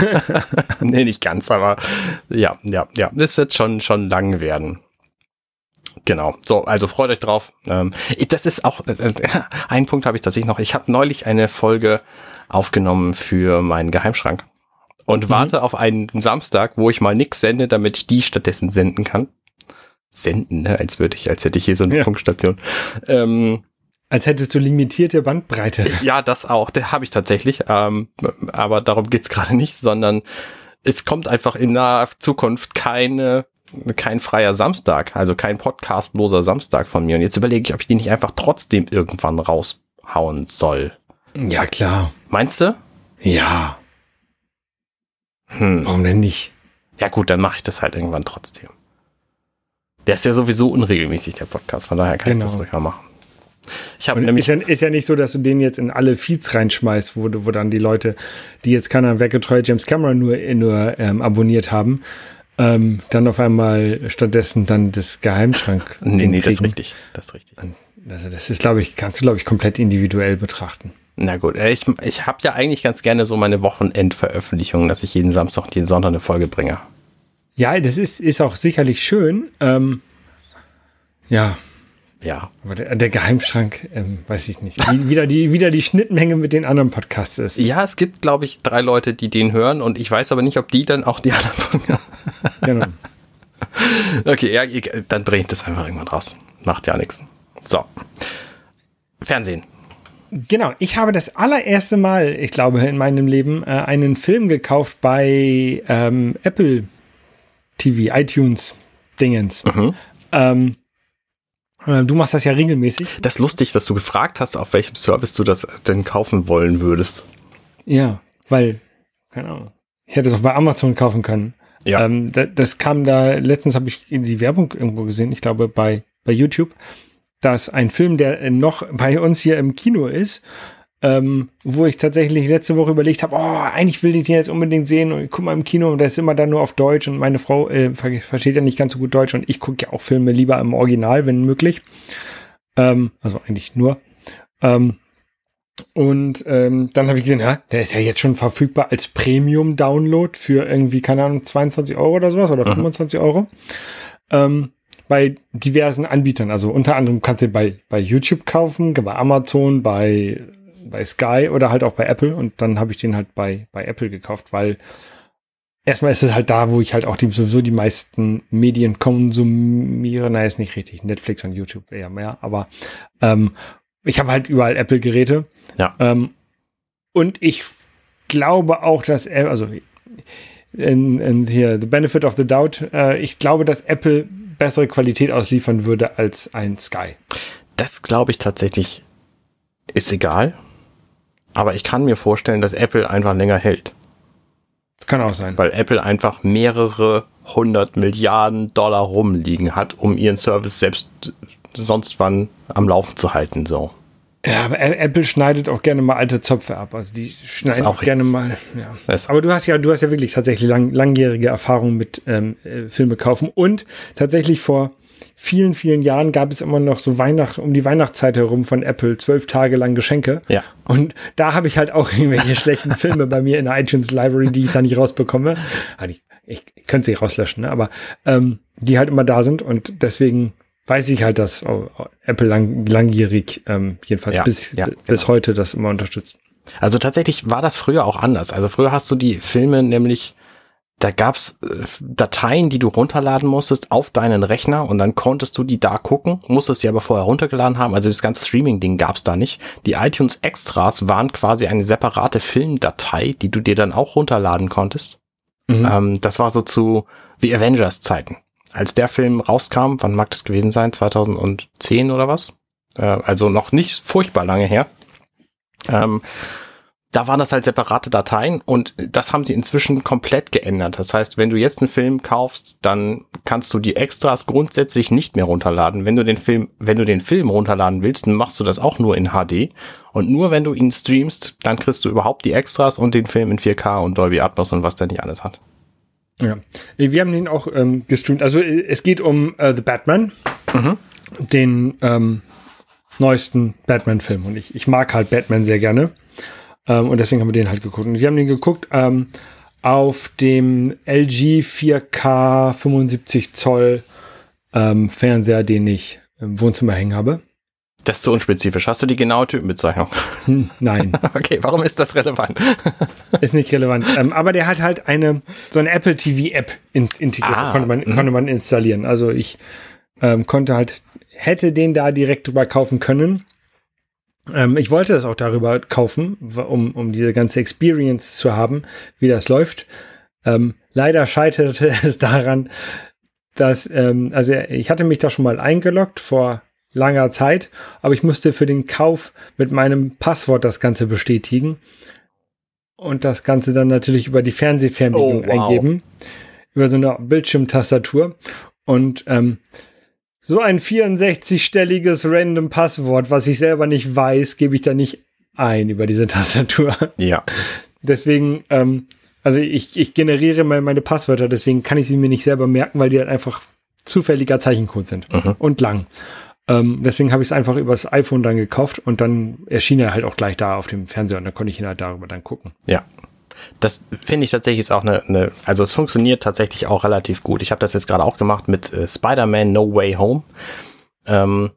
[laughs] nee, nicht ganz, aber ja, ja, ja. Das wird schon, schon lang werden. Genau. So, also freut euch drauf. Ähm, das ist auch, äh, äh ein Punkt habe ich tatsächlich noch. Ich habe neulich eine Folge aufgenommen für meinen Geheimschrank und mhm. warte auf einen Samstag, wo ich mal nix sende, damit ich die stattdessen senden kann senden, ne? als würde ich, als hätte ich hier so eine ja. Funkstation. Ähm, als hättest du limitierte Bandbreite. [laughs] Ja, das auch. Der habe ich tatsächlich. Ähm, aber darum geht's gerade nicht, sondern es kommt einfach in naher Zukunft keine, kein freier Samstag, also kein podcastloser Samstag von mir. Und jetzt überlege ich, ob ich den nicht einfach trotzdem irgendwann raushauen soll. Ja, klar. Meinst du? Ja. Hm. Warum denn nicht? Ja, gut, dann mache ich das halt irgendwann trotzdem. Der ist ja sowieso unregelmäßig, der Podcast, von daher kann genau. ich das genau. ruhig mal machen. Ich habe nämlich. Ist ja, ist ja, nicht so, dass du den jetzt in alle Feeds reinschmeißt, wo, wo dann die Leute, die jetzt keiner weggetreu James Cameron nur, nur ähm, abonniert haben, ähm, dann auf einmal stattdessen dann das Geheimschrank. [laughs] nee, nee, das ist richtig. Das ist richtig. Also das ist, glaube ich, kannst du, glaube ich, komplett individuell betrachten. Na gut, äh, ich, ich habe ja eigentlich ganz gerne so meine Wochenendveröffentlichungen, dass ich jeden Samstag und jeden Sonntag eine Folge bringe. Ja, das ist, ist auch sicherlich schön. Ähm, ja. Ja. Aber der, der Geheimschrank, ähm, weiß ich nicht. Wie, wieder, die, wieder die Schnittmenge mit den anderen Podcasts ist. Ja, es gibt, glaube ich, drei Leute, die den hören und ich weiß aber nicht, ob die dann auch die anderen Podcasts. [laughs] genau. Okay, ja, dann bringe ich das einfach irgendwann raus. Macht ja nichts. So. Fernsehen. Genau, ich habe das allererste Mal, ich glaube, in meinem Leben äh, einen Film gekauft bei ähm, Apple TV, iTunes Dingens. Mhm. Ähm, Äh, Du machst das ja regelmäßig. Das ist lustig, dass du gefragt hast, auf welchem Service du das denn kaufen wollen würdest. Ja, weil, keine Ahnung. Ich hätte es auch bei Amazon kaufen können. Ja. Ähm, da, das kam da, letztens habe ich die Werbung irgendwo gesehen, ich glaube bei, bei YouTube, dass ein Film, der noch bei uns hier im Kino ist, ähm, wo ich tatsächlich letzte Woche überlegt habe, oh, eigentlich will ich den jetzt unbedingt sehen und ich guck mal im Kino und der ist immer dann nur auf Deutsch und meine Frau äh, ver versteht ja nicht ganz so gut Deutsch und ich gucke ja auch Filme lieber im Original, wenn möglich. Ähm, also eigentlich nur. Ähm, und ähm, dann habe ich gesehen, ja, der ist ja jetzt schon verfügbar als Premium-Download für irgendwie, keine Ahnung, 22 Euro oder sowas oder Mhm. 25 Euro. Ähm, bei diversen Anbietern. Also unter anderem kannst du bei, bei YouTube kaufen, bei Amazon, bei, bei Sky oder halt auch bei Apple. Und dann habe ich den halt bei, bei Apple gekauft, weil erstmal ist es halt da, wo ich halt auch die, sowieso die meisten Medien konsumiere. Naja, ist nicht richtig. Netflix und YouTube eher mehr. Aber ähm, ich habe halt überall Apple-Geräte. Ja. Ähm, und ich glaube auch, dass also in, in hier, The Benefit of the Doubt, äh, ich glaube, dass Apple bessere Qualität ausliefern würde als ein Sky. Das glaube ich tatsächlich ist egal. Aber ich kann mir vorstellen, dass Apple einfach länger hält. Das kann auch sein. Weil Apple einfach mehrere hundert Milliarden Dollar rumliegen hat, um ihren Service selbst sonst wann am Laufen zu halten. So. Ja, aber Apple schneidet auch gerne mal alte Zöpfe ab. Also die schneiden auch auch gerne mal. Ja. Aber du hast ja, du hast ja wirklich tatsächlich lang, langjährige Erfahrung mit ähm, äh, Filme kaufen und tatsächlich vor vielen, vielen Jahren gab es immer noch so Weihnacht, um die Weihnachtszeit herum von Apple zwölf Tage lang Geschenke. Ja. Und da habe ich halt auch [laughs] irgendwelche schlechten Filme bei mir in der iTunes Library, die ich da nicht rausbekomme. Ah, die- Ich, ich könnte sie rauslöschen, ne? aber ähm, die halt immer da sind und deswegen weiß ich halt, dass oh, oh, Apple lang, langjährig, ähm, jedenfalls Ja, bis, ja, bis genau. heute das immer unterstützt. Also tatsächlich war das früher auch anders. Also früher hast du die Filme nämlich, da gab's äh, Dateien, die du runterladen musstest auf deinen Rechner und dann konntest du die da gucken, musstest die aber vorher runtergeladen haben. Also das ganze Streaming-Ding gab's da nicht. Die iTunes Extras waren quasi eine separate Filmdatei, die du dir dann auch runterladen konntest. Mhm. Ähm, das war so zu The Avengers Zeiten. Als der Film rauskam, wann mag das gewesen sein? 2010 oder was? Äh, also noch nicht furchtbar lange her. Ähm, da waren das halt separate Dateien und das haben sie inzwischen komplett geändert. Das heißt, wenn du jetzt einen Film kaufst, dann kannst du die Extras grundsätzlich nicht mehr runterladen. Wenn du den Film, wenn du den Film runterladen willst, dann machst du das auch nur in HD. Und nur wenn du ihn streamst, dann kriegst du überhaupt die Extras und den Film in 4K und Dolby Atmos und was der nicht alles hat. Ja. Wir haben den auch ähm, gestreamt. Also äh, es geht um äh, The Batman, den ähm, neuesten Batman-Film. Und ich, ich mag halt Batman sehr gerne. Ähm, und deswegen haben wir den halt geguckt. Und wir haben den geguckt ähm, auf dem LG 4K 75 Zoll ähm, Fernseher, den ich im Wohnzimmer hängen habe. Das ist zu unspezifisch. Hast du die genaue Typenbezeichnung? Hm, Nein. [laughs] Okay, warum ist das relevant? [laughs] Ist nicht relevant. ähm, aber der hat halt eine, so eine Apple TV App in, integriert. Ah, konnte, man, mhm. konnte man installieren. Also ich ähm, konnte halt, hätte den da direkt drüber kaufen können. Ähm, ich wollte das auch darüber kaufen, um, um diese ganze Experience zu haben, wie das läuft. Ähm, leider scheiterte [laughs] es daran, dass, ähm, also ich hatte mich da schon mal eingeloggt vor langer Zeit, aber ich musste für den Kauf mit meinem Passwort das Ganze bestätigen und das Ganze dann natürlich über die Fernsehfernbedienung Oh, wow. eingeben, über so eine Bildschirmtastatur und ähm, so ein 64-stelliges random Passwort, was ich selber nicht weiß, gebe ich da nicht ein über diese Tastatur. Ja. Deswegen, ähm, also ich, ich generiere mal meine Passwörter, deswegen kann ich sie mir nicht selber merken, weil die halt einfach zufälliger Zeichencode sind Mhm. und lang. Ähm, deswegen habe ich es einfach übers iPhone dann gekauft und dann erschien er halt auch gleich da auf dem Fernseher und dann konnte ich ihn halt darüber dann gucken. Ja. Das finde ich tatsächlich ist auch eine, eine, also es funktioniert tatsächlich auch relativ gut. Ich habe das jetzt gerade auch gemacht mit äh, Spider-Man No Way Home. Ähm,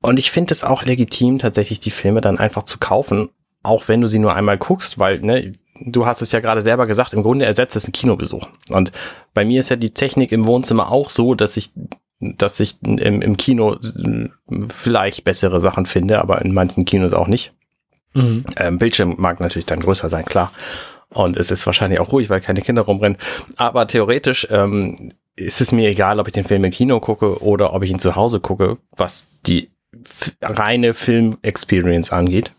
und ich finde es auch legitim, tatsächlich die Filme dann einfach zu kaufen, auch wenn du sie nur einmal guckst, weil, ne, du hast es ja gerade selber gesagt, im Grunde ersetzt es einen Kinobesuch. Und bei mir ist ja die Technik im Wohnzimmer auch so, dass ich dass ich im, im Kino äh, vielleicht bessere Sachen finde, aber in manchen Kinos auch nicht. Mhm. Ähm, Bildschirm mag natürlich dann größer sein, klar. Und es ist wahrscheinlich auch ruhig, weil keine Kinder rumrennen. Aber theoretisch ähm, ist es mir egal, ob ich den Film im Kino gucke oder ob ich ihn zu Hause gucke, was die reine Film-Experience angeht.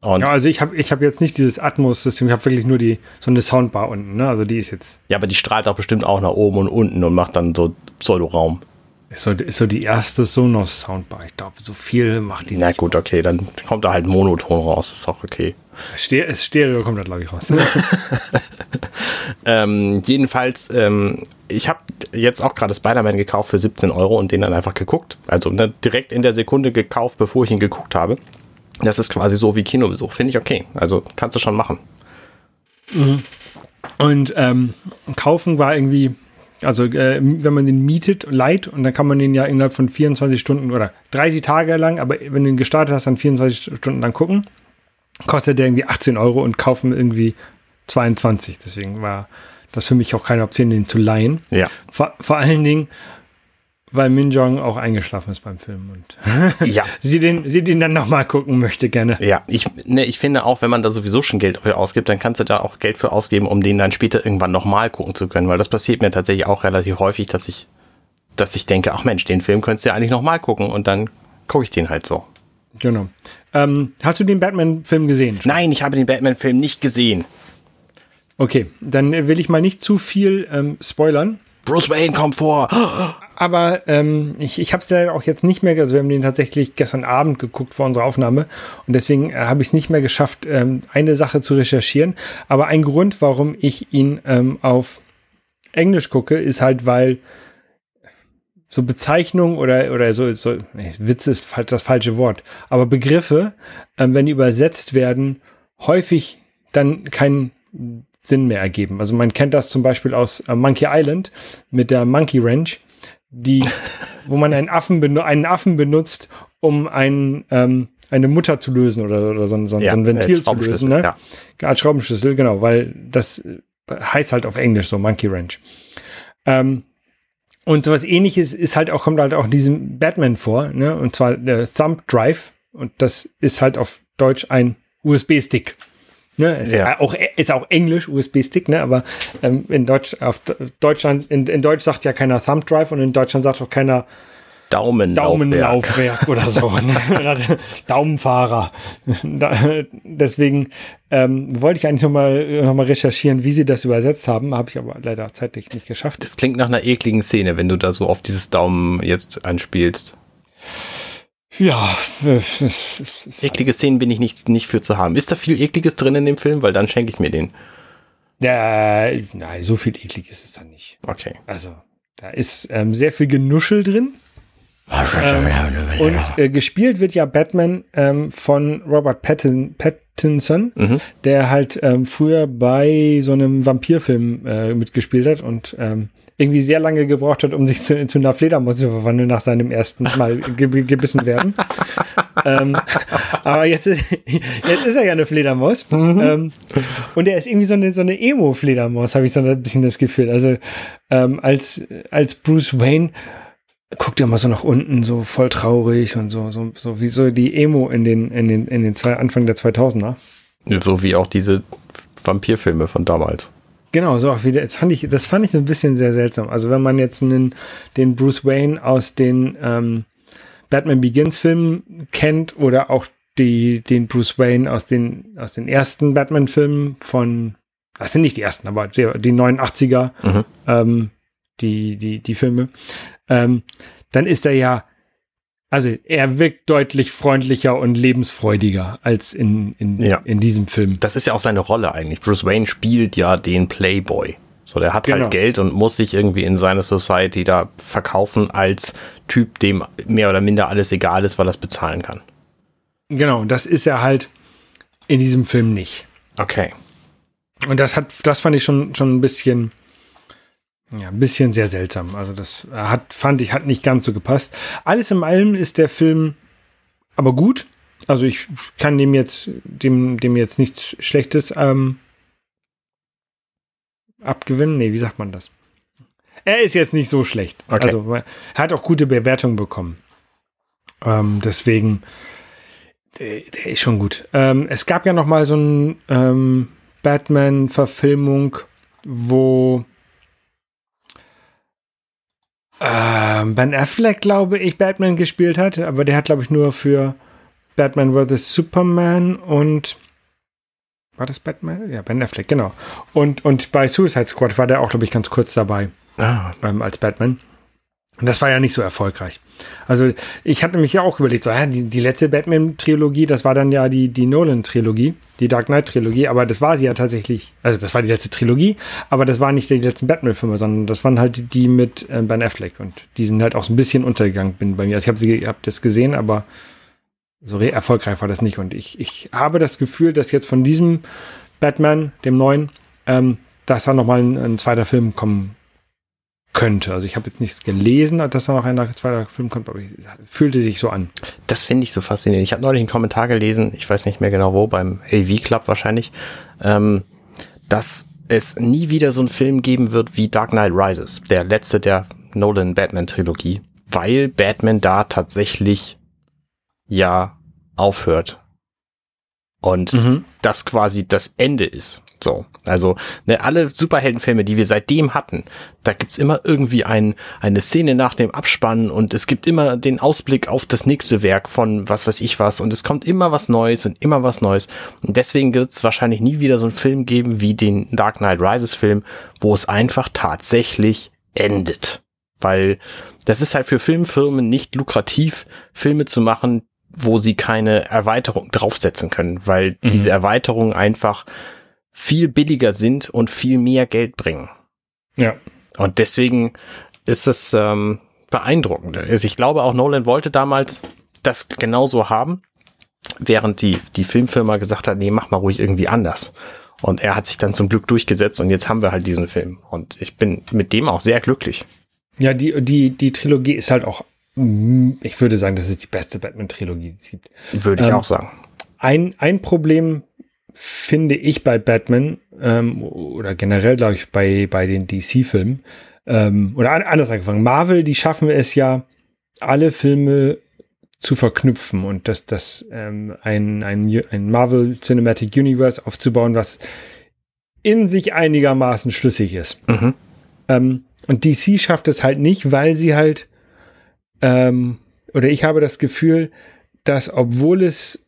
Und ja, also ich habe ich hab jetzt nicht dieses Atmos-System, ich habe wirklich nur die so eine Soundbar unten, ne? Also die ist jetzt. Ja, aber die strahlt auch bestimmt auch nach oben und unten und macht dann so Pseudo-Raum. Ist so, ist so die erste Sonos-Soundbar. Ich glaube, so viel macht die Na gut, okay, dann kommt da halt Monoton raus, ist auch okay. Stereo, Stereo kommt da, glaube ich, raus. [laughs] ähm, jedenfalls, ähm, ich habe jetzt auch gerade Spider-Man gekauft für 17 Euro und den dann einfach geguckt. Also ne, direkt in der Sekunde gekauft, bevor ich ihn geguckt habe. Das ist quasi so wie Kinobesuch. Finde ich okay. Also kannst du schon machen. Mhm. Und ähm, kaufen war irgendwie, also äh, wenn man den mietet, leiht, und dann kann man den ja innerhalb von 24 Stunden oder 30 Tage lang, aber wenn du ihn gestartet hast, dann 24 Stunden lang gucken, kostet der irgendwie 18 Euro und kaufen irgendwie 22. Deswegen war das für mich auch keine Option, den zu leihen. Ja. Vor, vor allen Dingen, weil Min Jong auch eingeschlafen ist beim Film und [laughs] ja. sie, den, sie den dann nochmal gucken möchte gerne. Ja, ich, ne, ich finde auch, wenn man da sowieso schon Geld für ausgibt, dann kannst du da auch Geld für ausgeben, um den dann später irgendwann nochmal gucken zu können, weil das passiert mir tatsächlich auch relativ häufig, dass ich, dass ich denke, ach Mensch, den Film könntest du ja eigentlich nochmal gucken und dann gucke ich den halt so. Genau. Ähm, hast du den Batman-Film gesehen? Schon? Nein, ich habe den Batman-Film nicht gesehen. Okay, dann will ich mal nicht zu viel ähm, spoilern. Bruce Wayne kommt vor. Aber ähm, ich, ich habe es leider auch jetzt nicht mehr, also wir haben den tatsächlich gestern Abend geguckt vor unserer Aufnahme und deswegen äh, habe ich es nicht mehr geschafft, ähm, eine Sache zu recherchieren. Aber ein Grund, warum ich ihn ähm, auf Englisch gucke, ist halt, weil so Bezeichnungen oder, oder so, so Witz ist das falsche Wort, aber Begriffe, ähm, wenn die übersetzt werden, häufig dann keinen Sinn mehr ergeben. Also man kennt das zum Beispiel aus äh, Monkey Island mit der Monkey Ranch die, wo man einen Affen, einen Affen benutzt, um einen, ähm, eine Mutter zu lösen oder, oder so, so, ja, so ein Ventil zu lösen. Ne? Ja. Als Schraubenschlüssel, genau, weil das heißt halt auf Englisch so Monkey Wrench. Ähm, und sowas ähnliches ist halt auch, kommt halt auch in diesem Batman vor, ne? Und zwar der Thumb Drive. Und das ist halt auf Deutsch ein USB-Stick. Ne? Ist ja. auch, ist auch Englisch, USB-Stick, ne? aber ähm, in Deutsch, auf Deutschland, in, in Deutsch sagt ja keiner Thumb Drive und in Deutschland sagt auch keiner Daumenlaufwerk, Daumenlaufwerk oder so. [laughs] Ne? Daumenfahrer. Da, deswegen ähm, wollte ich eigentlich nochmal noch mal recherchieren, wie sie das übersetzt haben, habe ich aber leider zeitlich nicht geschafft. Das klingt nach einer ekligen Szene, wenn du da so auf dieses Daumen jetzt anspielst. Ja, eklige Szenen bin ich nicht, nicht für zu haben. Ist da viel Ekliges drin in dem Film? Weil dann schenke ich mir den. Ja, nein, so viel Ekliges ist da nicht. Okay. Also, da ist ähm, sehr viel Genuschel drin. ähm, und äh, gespielt wird ja Batman ähm, von Robert Pattin, Pattinson, mhm. der halt ähm, früher bei so einem Vampirfilm äh, mitgespielt hat und ähm, irgendwie sehr lange gebraucht hat, um sich zu, zu einer Fledermaus zu verwandeln nach seinem ersten Mal ge gebissen werden. [laughs] ähm, aber jetzt ist, jetzt ist er ja eine Fledermaus. Mhm. Ähm, und er ist irgendwie so eine, so eine Emo-Fledermaus, habe ich so ein bisschen das Gefühl. Also ähm, als, als Bruce Wayne guckt er mal so nach unten, so voll traurig und so, so, so wie so die Emo in den, in den, in den zwei, Anfang der 2000er. So wie auch diese Vampirfilme von damals. Genau, so auch wieder. Jetzt fand ich, das fand ich ein bisschen sehr seltsam. Also wenn man jetzt einen, den Bruce Wayne aus den ähm, Batman Begins Filmen kennt oder auch die, den Bruce Wayne aus den, aus den ersten Batman Filmen von, das sind nicht die ersten, aber die, die 89er, mhm. ähm, die, die, die Filme, ähm, dann ist er ja also er wirkt deutlich freundlicher und lebensfreudiger als in, in, ja. in diesem Film. Das ist ja auch seine Rolle eigentlich. Bruce Wayne spielt ja den Playboy. So, der hat halt genau. halt Geld und muss sich irgendwie in seine Society da verkaufen als Typ, dem mehr oder minder alles egal ist, weil er es bezahlen kann. Genau, das ist er halt in diesem Film nicht. Okay. Und das hat, das fand ich schon, schon ein bisschen ja, ein bisschen sehr seltsam. Also das hat, fand ich, hat nicht ganz so gepasst. Alles in allem ist der Film aber gut. Also ich kann dem jetzt, dem, dem jetzt nichts Schlechtes ähm, abgewinnen. Nee, wie sagt man das? Er ist jetzt nicht so schlecht. Okay. Also er hat auch gute Bewertungen bekommen. Ähm, deswegen, der, der, ist schon gut. Ähm, es gab ja noch mal so eine ähm, Batman-Verfilmung, wo Ähm, ben Affleck, glaube ich, Batman gespielt hat, aber der hat, glaube ich, nur für Batman vs. Superman und war das Batman? Ja, Ben Affleck, genau. Und, und bei Suicide Squad war der auch, glaube ich, ganz kurz dabei ah. ähm, als Batman. Und das war ja nicht so erfolgreich. Also ich hatte mich ja auch überlegt, so, ja, die, die letzte Batman-Trilogie, das war dann ja die, die Nolan-Trilogie, die Dark Knight-Trilogie, aber das war sie ja tatsächlich, also das war die letzte Trilogie, aber das waren nicht die letzten Batman-Filme, sondern das waren halt die mit äh, Ben Affleck und die sind halt auch so ein bisschen untergegangen bin bei mir. Also ich habe sie, hab das gesehen, aber so erfolgreich war das nicht. Und ich, ich habe das Gefühl, dass jetzt von diesem Batman, dem neuen, ähm, dass da nochmal ein, ein zweiter Film kommen könnte. Also ich habe jetzt nichts gelesen, dass da noch ein zweiter Film kommt, aber es fühlte sich so an. Das finde ich so faszinierend. Ich habe neulich einen Kommentar gelesen, ich weiß nicht mehr genau wo, beim AV Club wahrscheinlich, ähm, dass es nie wieder so einen Film geben wird wie Dark Knight Rises, der letzte der Nolan Batman Trilogie, weil Batman da tatsächlich ja aufhört. Und mhm. das quasi das Ende ist. So, also ne, alle Superheldenfilme, die wir seitdem hatten, da gibt's immer irgendwie ein, eine Szene nach dem Abspannen und es gibt immer den Ausblick auf das nächste Werk von was weiß ich was und es kommt immer was Neues und immer was Neues. Und deswegen wird's wahrscheinlich nie wieder so einen Film geben wie den Dark Knight Rises Film, wo es einfach tatsächlich endet. Weil das ist halt für Filmfirmen nicht lukrativ, Filme zu machen, wo sie keine Erweiterung draufsetzen können, weil mhm. diese Erweiterungen einfach viel billiger sind und viel mehr Geld bringen. Ja. Und deswegen ist es ähm, beeindruckend. Also ich glaube auch Nolan wollte damals das genauso haben, während die, die Filmfirma gesagt hat, nee, mach mal ruhig irgendwie anders. Und er hat sich dann zum Glück durchgesetzt und jetzt haben wir halt diesen Film. Und ich bin mit dem auch sehr glücklich. Ja, die, die, die Trilogie ist halt auch ich würde sagen, das ist die beste Batman-Trilogie, die es gibt. Würde ich ähm, auch sagen. Ein, ein Problem finde ich bei Batman ähm, oder generell, glaube ich, bei, bei den DC-Filmen ähm, oder anders angefangen. Marvel, die schaffen es ja, alle Filme zu verknüpfen und das, das ähm, ein, ein, ein Marvel Cinematic Universe aufzubauen, was in sich einigermaßen schlüssig ist. Mhm. Ähm, und DC schafft es halt nicht, weil sie halt ähm, oder ich habe das Gefühl, dass obwohl es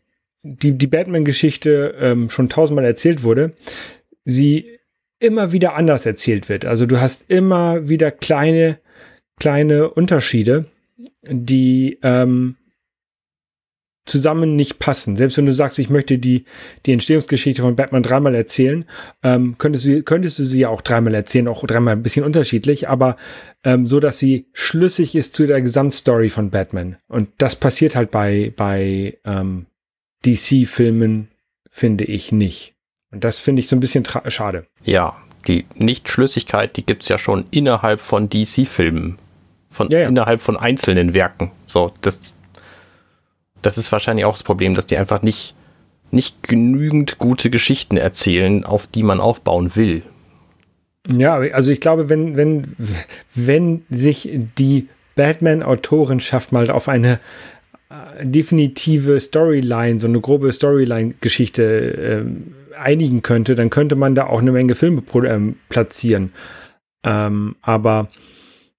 die, die Batman-Geschichte ähm, schon tausendmal erzählt wurde, sie immer wieder anders erzählt wird. Also du hast immer wieder kleine, kleine Unterschiede, die ähm, zusammen nicht passen. Selbst wenn du sagst, ich möchte die, die Entstehungsgeschichte von Batman dreimal erzählen, ähm, könntest, du, könntest du sie ja auch dreimal erzählen, auch dreimal ein bisschen unterschiedlich, aber ähm, so, dass sie schlüssig ist zu der Gesamtstory von Batman. Und das passiert halt bei, bei ähm, DC-Filmen, finde ich nicht. Und das finde ich so ein bisschen schade. Ja, die Nichtschlüssigkeit, die gibt's ja schon innerhalb von DC-Filmen. Von, ja, ja. innerhalb von einzelnen Werken. So, das das ist wahrscheinlich auch das Problem, dass die einfach nicht, nicht genügend gute Geschichten erzählen, auf die man aufbauen will. Ja, also ich glaube, wenn, wenn, wenn sich die Batman-Autorenschaft mal auf eine definitive Storyline, so eine grobe Storyline-Geschichte äh, einigen könnte, dann könnte man da auch eine Menge Filme ähm, platzieren. Ähm, aber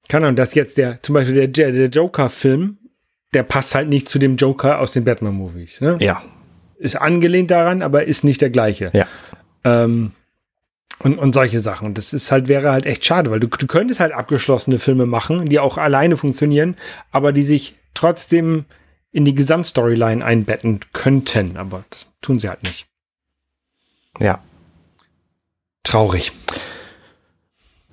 kann man das jetzt der, zum Beispiel der, der Joker-Film, der passt halt nicht zu dem Joker aus den Batman-Movies. Ne? Ja. Ist angelehnt daran, aber ist nicht der gleiche. Ja. Ähm, und, und solche Sachen. Und das ist halt, wäre halt echt schade, weil du, du könntest halt abgeschlossene Filme machen, die auch alleine funktionieren, aber die sich trotzdem in die Gesamtstoryline einbetten könnten. Aber das tun sie halt nicht. Ja. Traurig.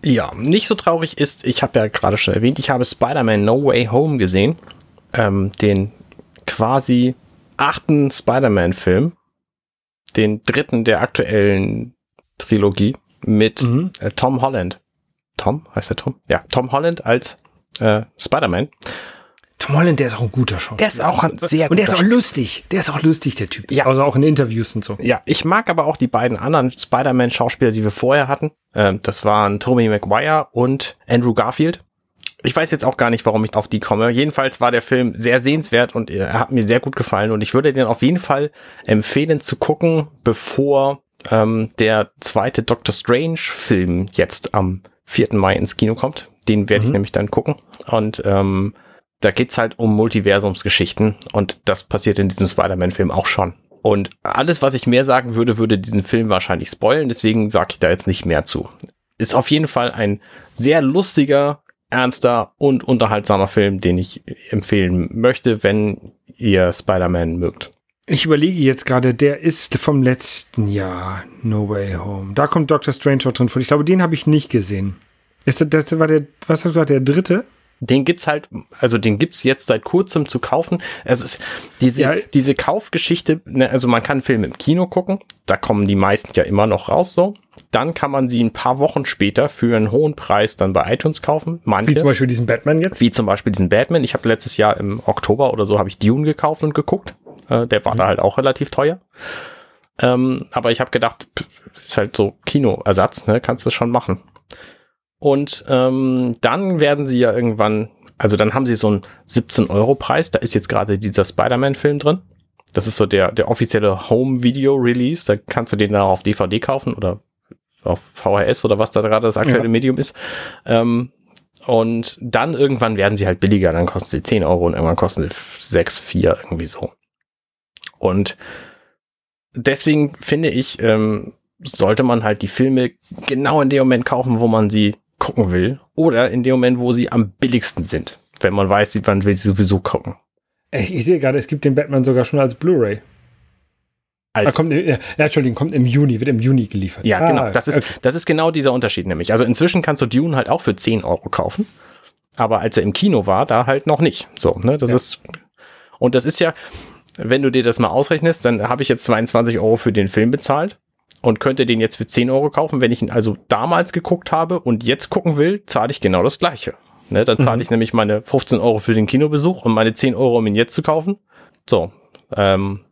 Ja, nicht so traurig ist, ich habe ja gerade schon erwähnt, ich habe Spider-Man No Way Home gesehen ähm, den quasi achten Spider-Man-Film, den dritten der aktuellen Trilogie mit mhm. äh, Tom Holland. Tom? Heißt der Tom? Ja, Tom Holland als äh, Spider-Man. Tom Holland, der ist auch ein guter Schauspieler. Der ist auch ein sehr guter Und der ist auch lustig. Der ist auch lustig, der Typ. Ja. Also auch in Interviews und so. Ja, ich mag aber auch die beiden anderen Spider-Man-Schauspieler, die wir vorher hatten. Ähm, das waren Tobey Maguire und Andrew Garfield. Ich weiß jetzt auch gar nicht, warum ich auf die komme. Jedenfalls war der Film sehr sehenswert und er hat mir sehr gut gefallen und ich würde den auf jeden Fall empfehlen zu gucken, bevor ähm, der zweite Doctor Strange Film jetzt am 4. Mai ins Kino kommt. Den werde mhm. ich nämlich dann gucken. Und ähm, da geht's halt um Multiversumsgeschichten und das passiert in diesem Spider-Man-Film auch schon. Und alles, was ich mehr sagen würde, würde diesen Film wahrscheinlich spoilen, deswegen sage ich da jetzt nicht mehr zu. Ist auf jeden Fall ein sehr lustiger, ernster und unterhaltsamer Film, den ich empfehlen möchte, wenn ihr Spider-Man mögt. Ich überlege jetzt gerade, der ist vom letzten Jahr, No Way Home. Da kommt Doctor Strange auch drin vor. Ich glaube, den habe ich nicht gesehen. Ist das, das war der, was hast du gesagt, der dritte? Den gibt's halt, also den gibt's jetzt seit kurzem zu kaufen. Es ist diese, ja. diese Kaufgeschichte, ne, also man kann Filme im Kino gucken, da kommen die meisten ja immer noch raus so. Dann kann man sie ein paar Wochen später für einen hohen Preis dann bei iTunes kaufen. Manche, wie zum Beispiel diesen Batman jetzt? Wie zum Beispiel diesen Batman. Ich habe letztes Jahr im Oktober oder so habe ich Dune gekauft und geguckt. Äh, der war mhm. da halt auch relativ teuer. Ähm, aber ich habe gedacht, pff, ist halt so Kinoersatz, ne? Kannst du schon machen. Und ähm, dann werden sie ja irgendwann, also dann haben sie so einen 17-Euro-Preis. Da ist jetzt gerade dieser Spider-Man-Film drin. Das ist so der, der offizielle Home-Video-Release. Da kannst du den da auf DVD kaufen oder auf VHS oder was da gerade das aktuelle ja. Medium ist. Ähm, und dann irgendwann werden sie halt billiger. Dann kosten sie 10 Euro und irgendwann kosten sie 6, 4, irgendwie so. Und deswegen finde ich, ähm, sollte man halt die Filme genau in dem Moment kaufen, wo man sie gucken will oder in dem Moment, wo sie am billigsten sind, wenn man weiß, wann will sie sowieso gucken. Ich, ich sehe gerade, es gibt den Batman sogar schon als Blu-ray. Als, ah, kommt, ja, Entschuldigung, kommt im Juni, wird im Juni geliefert. Ja, ah, genau. Das ist, okay. das ist genau dieser Unterschied nämlich. Also inzwischen kannst du Dune halt auch für 10 Euro kaufen. Aber als er im Kino war, da halt noch nicht. So, ne, das ja. ist, und das ist ja, wenn du dir das mal ausrechnest, dann habe ich jetzt 22 Euro für den Film bezahlt und könnte den jetzt für 10 Euro kaufen. Wenn ich ihn also damals geguckt habe und jetzt gucken will, zahle ich genau das gleiche. Ne, dann zahle mhm. ich nämlich meine 15 Euro für den Kinobesuch und meine 10 Euro, um ihn jetzt zu kaufen. So, ähm,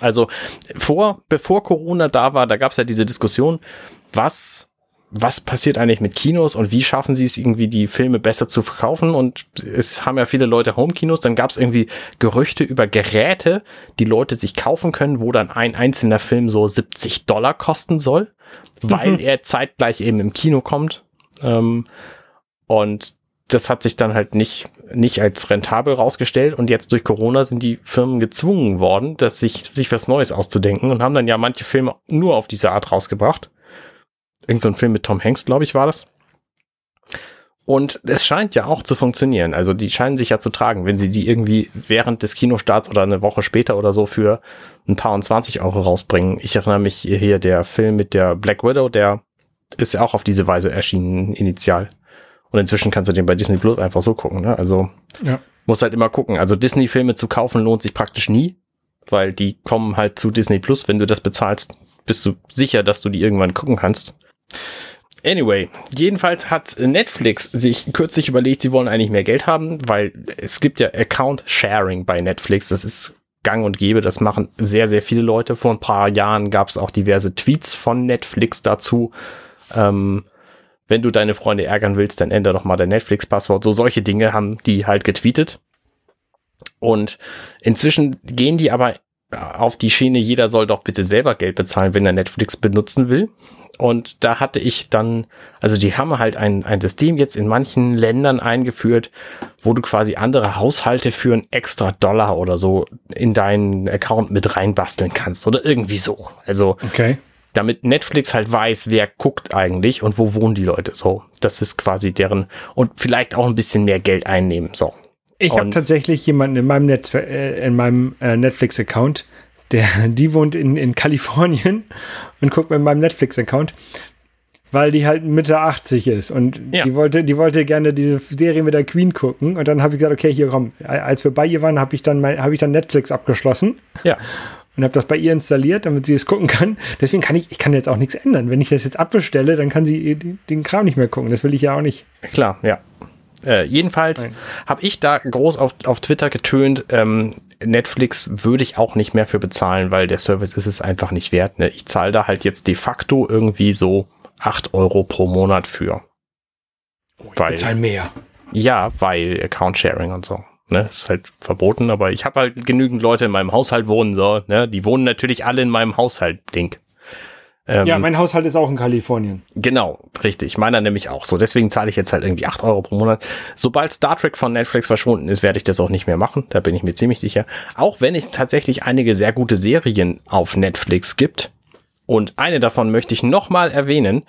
also vor, bevor Corona da war, da gab es ja diese Diskussion, was was passiert eigentlich mit Kinos und wie schaffen sie es irgendwie, die Filme besser zu verkaufen? Und es haben ja viele Leute Homekinos. Dann gab es irgendwie Gerüchte über Geräte, die Leute sich kaufen können, wo dann ein einzelner Film so 70 Dollar kosten soll, weil mhm. er zeitgleich eben im Kino kommt. Ähm, und das hat sich dann halt nicht, nicht als rentabel rausgestellt. Und jetzt durch Corona sind die Firmen gezwungen worden, dass sich, sich was Neues auszudenken und haben dann ja manche Filme nur auf diese Art rausgebracht. Irgend so ein Film mit Tom Hanks, glaube ich, war das. Und es scheint ja auch zu funktionieren. Also die scheinen sich ja zu tragen, wenn sie die irgendwie während des Kinostarts oder eine Woche später oder so für ein paar und 20 Euro rausbringen. Ich erinnere mich hier der Film mit der Black Widow, der ist ja auch auf diese Weise erschienen initial. Und inzwischen kannst du den bei Disney Plus einfach so gucken. Ne? Also ja. muss halt immer gucken. Also Disney-Filme zu kaufen lohnt sich praktisch nie, weil die kommen halt zu Disney Plus. Wenn du das bezahlst, bist du sicher, dass du die irgendwann gucken kannst. Anyway, jedenfalls hat Netflix sich kürzlich überlegt, sie wollen eigentlich mehr Geld haben, weil es gibt ja Account Sharing bei Netflix. Das ist gang und gäbe. Das machen sehr, sehr viele Leute. Vor ein paar Jahren gab es auch diverse Tweets von Netflix dazu. Ähm, wenn du deine Freunde ärgern willst, dann ändere doch mal dein Netflix-Passwort. So solche Dinge haben die halt getweetet. Und inzwischen gehen die aber auf die Schiene, jeder soll doch bitte selber Geld bezahlen, wenn er Netflix benutzen will. Und da hatte ich dann, also die haben halt ein, ein System jetzt in manchen Ländern eingeführt, wo du quasi andere Haushalte für einen extra Dollar oder so in deinen Account mit reinbasteln kannst oder irgendwie so. Also, okay. damit Netflix halt weiß, wer guckt eigentlich und wo wohnen die Leute so. Das ist quasi deren und vielleicht auch ein bisschen mehr Geld einnehmen, so. Ich habe tatsächlich jemanden in meinem, Netz, äh, in meinem äh, Netflix-Account, der, [laughs] die wohnt in, in Kalifornien [laughs] und guckt mit meinem Netflix-Account, weil die halt Mitte 80 ist und ja. die wollte, die wollte gerne diese Serie mit der Queen gucken und dann habe ich gesagt, okay, hier komm, als wir bei ihr waren, habe ich dann mein, habe ich dann Netflix abgeschlossen. Ja. Und habe das bei ihr installiert, damit sie es gucken kann. Deswegen kann ich, ich kann jetzt auch nichts ändern. Wenn ich das jetzt abbestelle, dann kann sie den Kram nicht mehr gucken. Das will ich ja auch nicht. Klar, ja. Äh, jedenfalls habe ich da groß auf, auf Twitter getönt, ähm, Netflix würde ich auch nicht mehr für bezahlen, weil der Service ist es einfach nicht wert. Ne? Ich zahle da halt jetzt de facto irgendwie so acht Euro pro Monat für. Oh, ich weil, bezahle mehr. Ja, weil Account Sharing und so. Ne, ist halt verboten, aber ich habe halt genügend Leute in meinem Haushalt wohnen, so, ne? Die wohnen natürlich alle in meinem Haushalt, Ding. Ähm, ja, mein Haushalt ist auch in Kalifornien. Genau, richtig. Meiner nämlich auch so. Deswegen zahle ich jetzt halt irgendwie 8 Euro pro Monat. Sobald Star Trek von Netflix verschwunden ist, werde ich das auch nicht mehr machen. Da bin ich mir ziemlich sicher. Auch wenn es tatsächlich einige sehr gute Serien auf Netflix gibt. Und eine davon möchte ich nochmal erwähnen,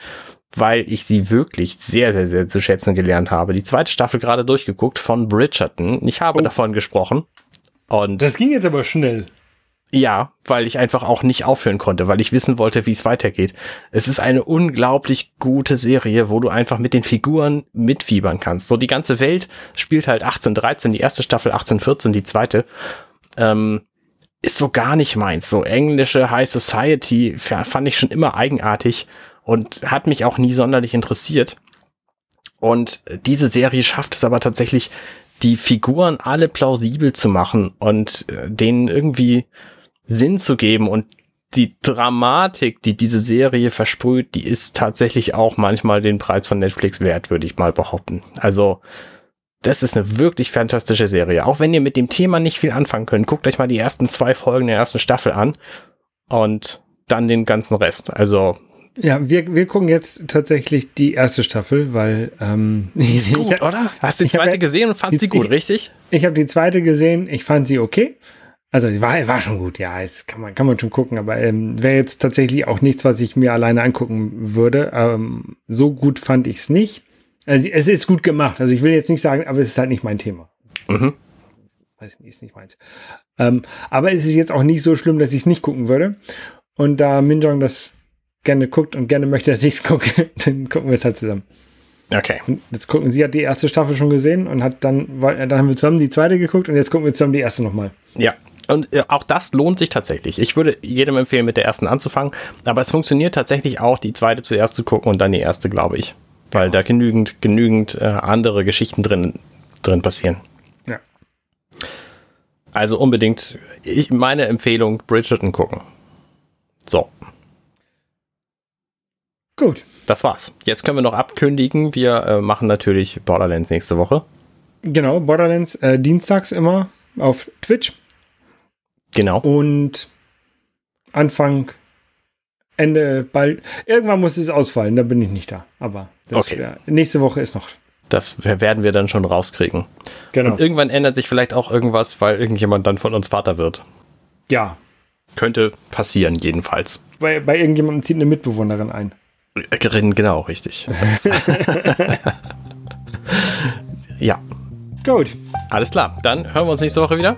weil ich sie wirklich sehr, sehr, sehr zu schätzen gelernt habe. Die zweite Staffel gerade durchgeguckt von Bridgerton. Ich habe oh. davon gesprochen. Und das ging jetzt aber schnell. Ja, weil ich einfach auch nicht aufhören konnte, weil ich wissen wollte, wie es weitergeht. Es ist eine unglaublich gute Serie, wo du einfach mit den Figuren mitfiebern kannst. So die ganze Welt spielt halt 1813, die erste Staffel 1814, die zweite. Ähm, ist so gar nicht meins. So englische High Society fand ich schon immer eigenartig und hat mich auch nie sonderlich interessiert. Und diese Serie schafft es aber tatsächlich, die Figuren alle plausibel zu machen und äh, denen irgendwie Sinn zu geben und die Dramatik, die diese Serie versprüht, die ist tatsächlich auch manchmal den Preis von Netflix wert, würde ich mal behaupten. Also, das ist eine wirklich fantastische Serie. Auch wenn ihr mit dem Thema nicht viel anfangen könnt, guckt euch mal die ersten zwei Folgen der ersten Staffel an und dann den ganzen Rest. Also, ja, wir, wir gucken jetzt tatsächlich die erste Staffel, weil ähm, [laughs] die ist gut, oder? Hast du die zweite gesehen und fand sie gut, richtig? Ich, ich habe die zweite gesehen, ich fand sie okay. Also war, war schon gut, ja, es kann man, kann man schon gucken, aber ähm, wäre jetzt tatsächlich auch nichts, was ich mir alleine angucken würde. Ähm, so gut fand ich es nicht. Also, es ist gut gemacht. Also ich will jetzt nicht sagen, aber es ist halt nicht mein Thema. Mhm. Weiß nicht, ist nicht meins. Ähm, aber es ist jetzt auch nicht so schlimm, dass ich es nicht gucken würde. Und da Minjong das gerne guckt und gerne möchte, dass ich es gucke, [laughs] dann gucken wir es halt zusammen. Okay. Und jetzt gucken, sie hat die erste Staffel schon gesehen und hat dann, dann haben wir zusammen die zweite geguckt und jetzt gucken wir zusammen die erste nochmal. Ja, und äh, auch das lohnt sich tatsächlich. Ich würde jedem empfehlen, mit der ersten anzufangen. Aber es funktioniert tatsächlich auch, die zweite zuerst zu gucken und dann die erste, glaube ich. Weil ja. da genügend, genügend äh, andere Geschichten drin, drin passieren. Ja. Also unbedingt, ich, meine Empfehlung, Bridgerton gucken. So. Gut. Das war's. Jetzt können wir noch abkündigen. Wir äh, machen natürlich Borderlands nächste Woche. Genau, Borderlands äh, dienstags immer auf Twitch. Genau. Und Anfang, Ende, bald. Irgendwann muss es ausfallen, da bin ich nicht da. Aber okay. Wär, nächste Woche ist noch. Das werden wir dann schon rauskriegen. Genau. Und irgendwann ändert sich vielleicht auch irgendwas, weil irgendjemand dann von uns Vater wird. Ja. Könnte passieren, jedenfalls. Bei, bei irgendjemandem zieht eine Mitbewohnerin ein. Genau, richtig. [laughs] ja. Gut. Alles klar. Dann hören wir uns nächste Woche wieder.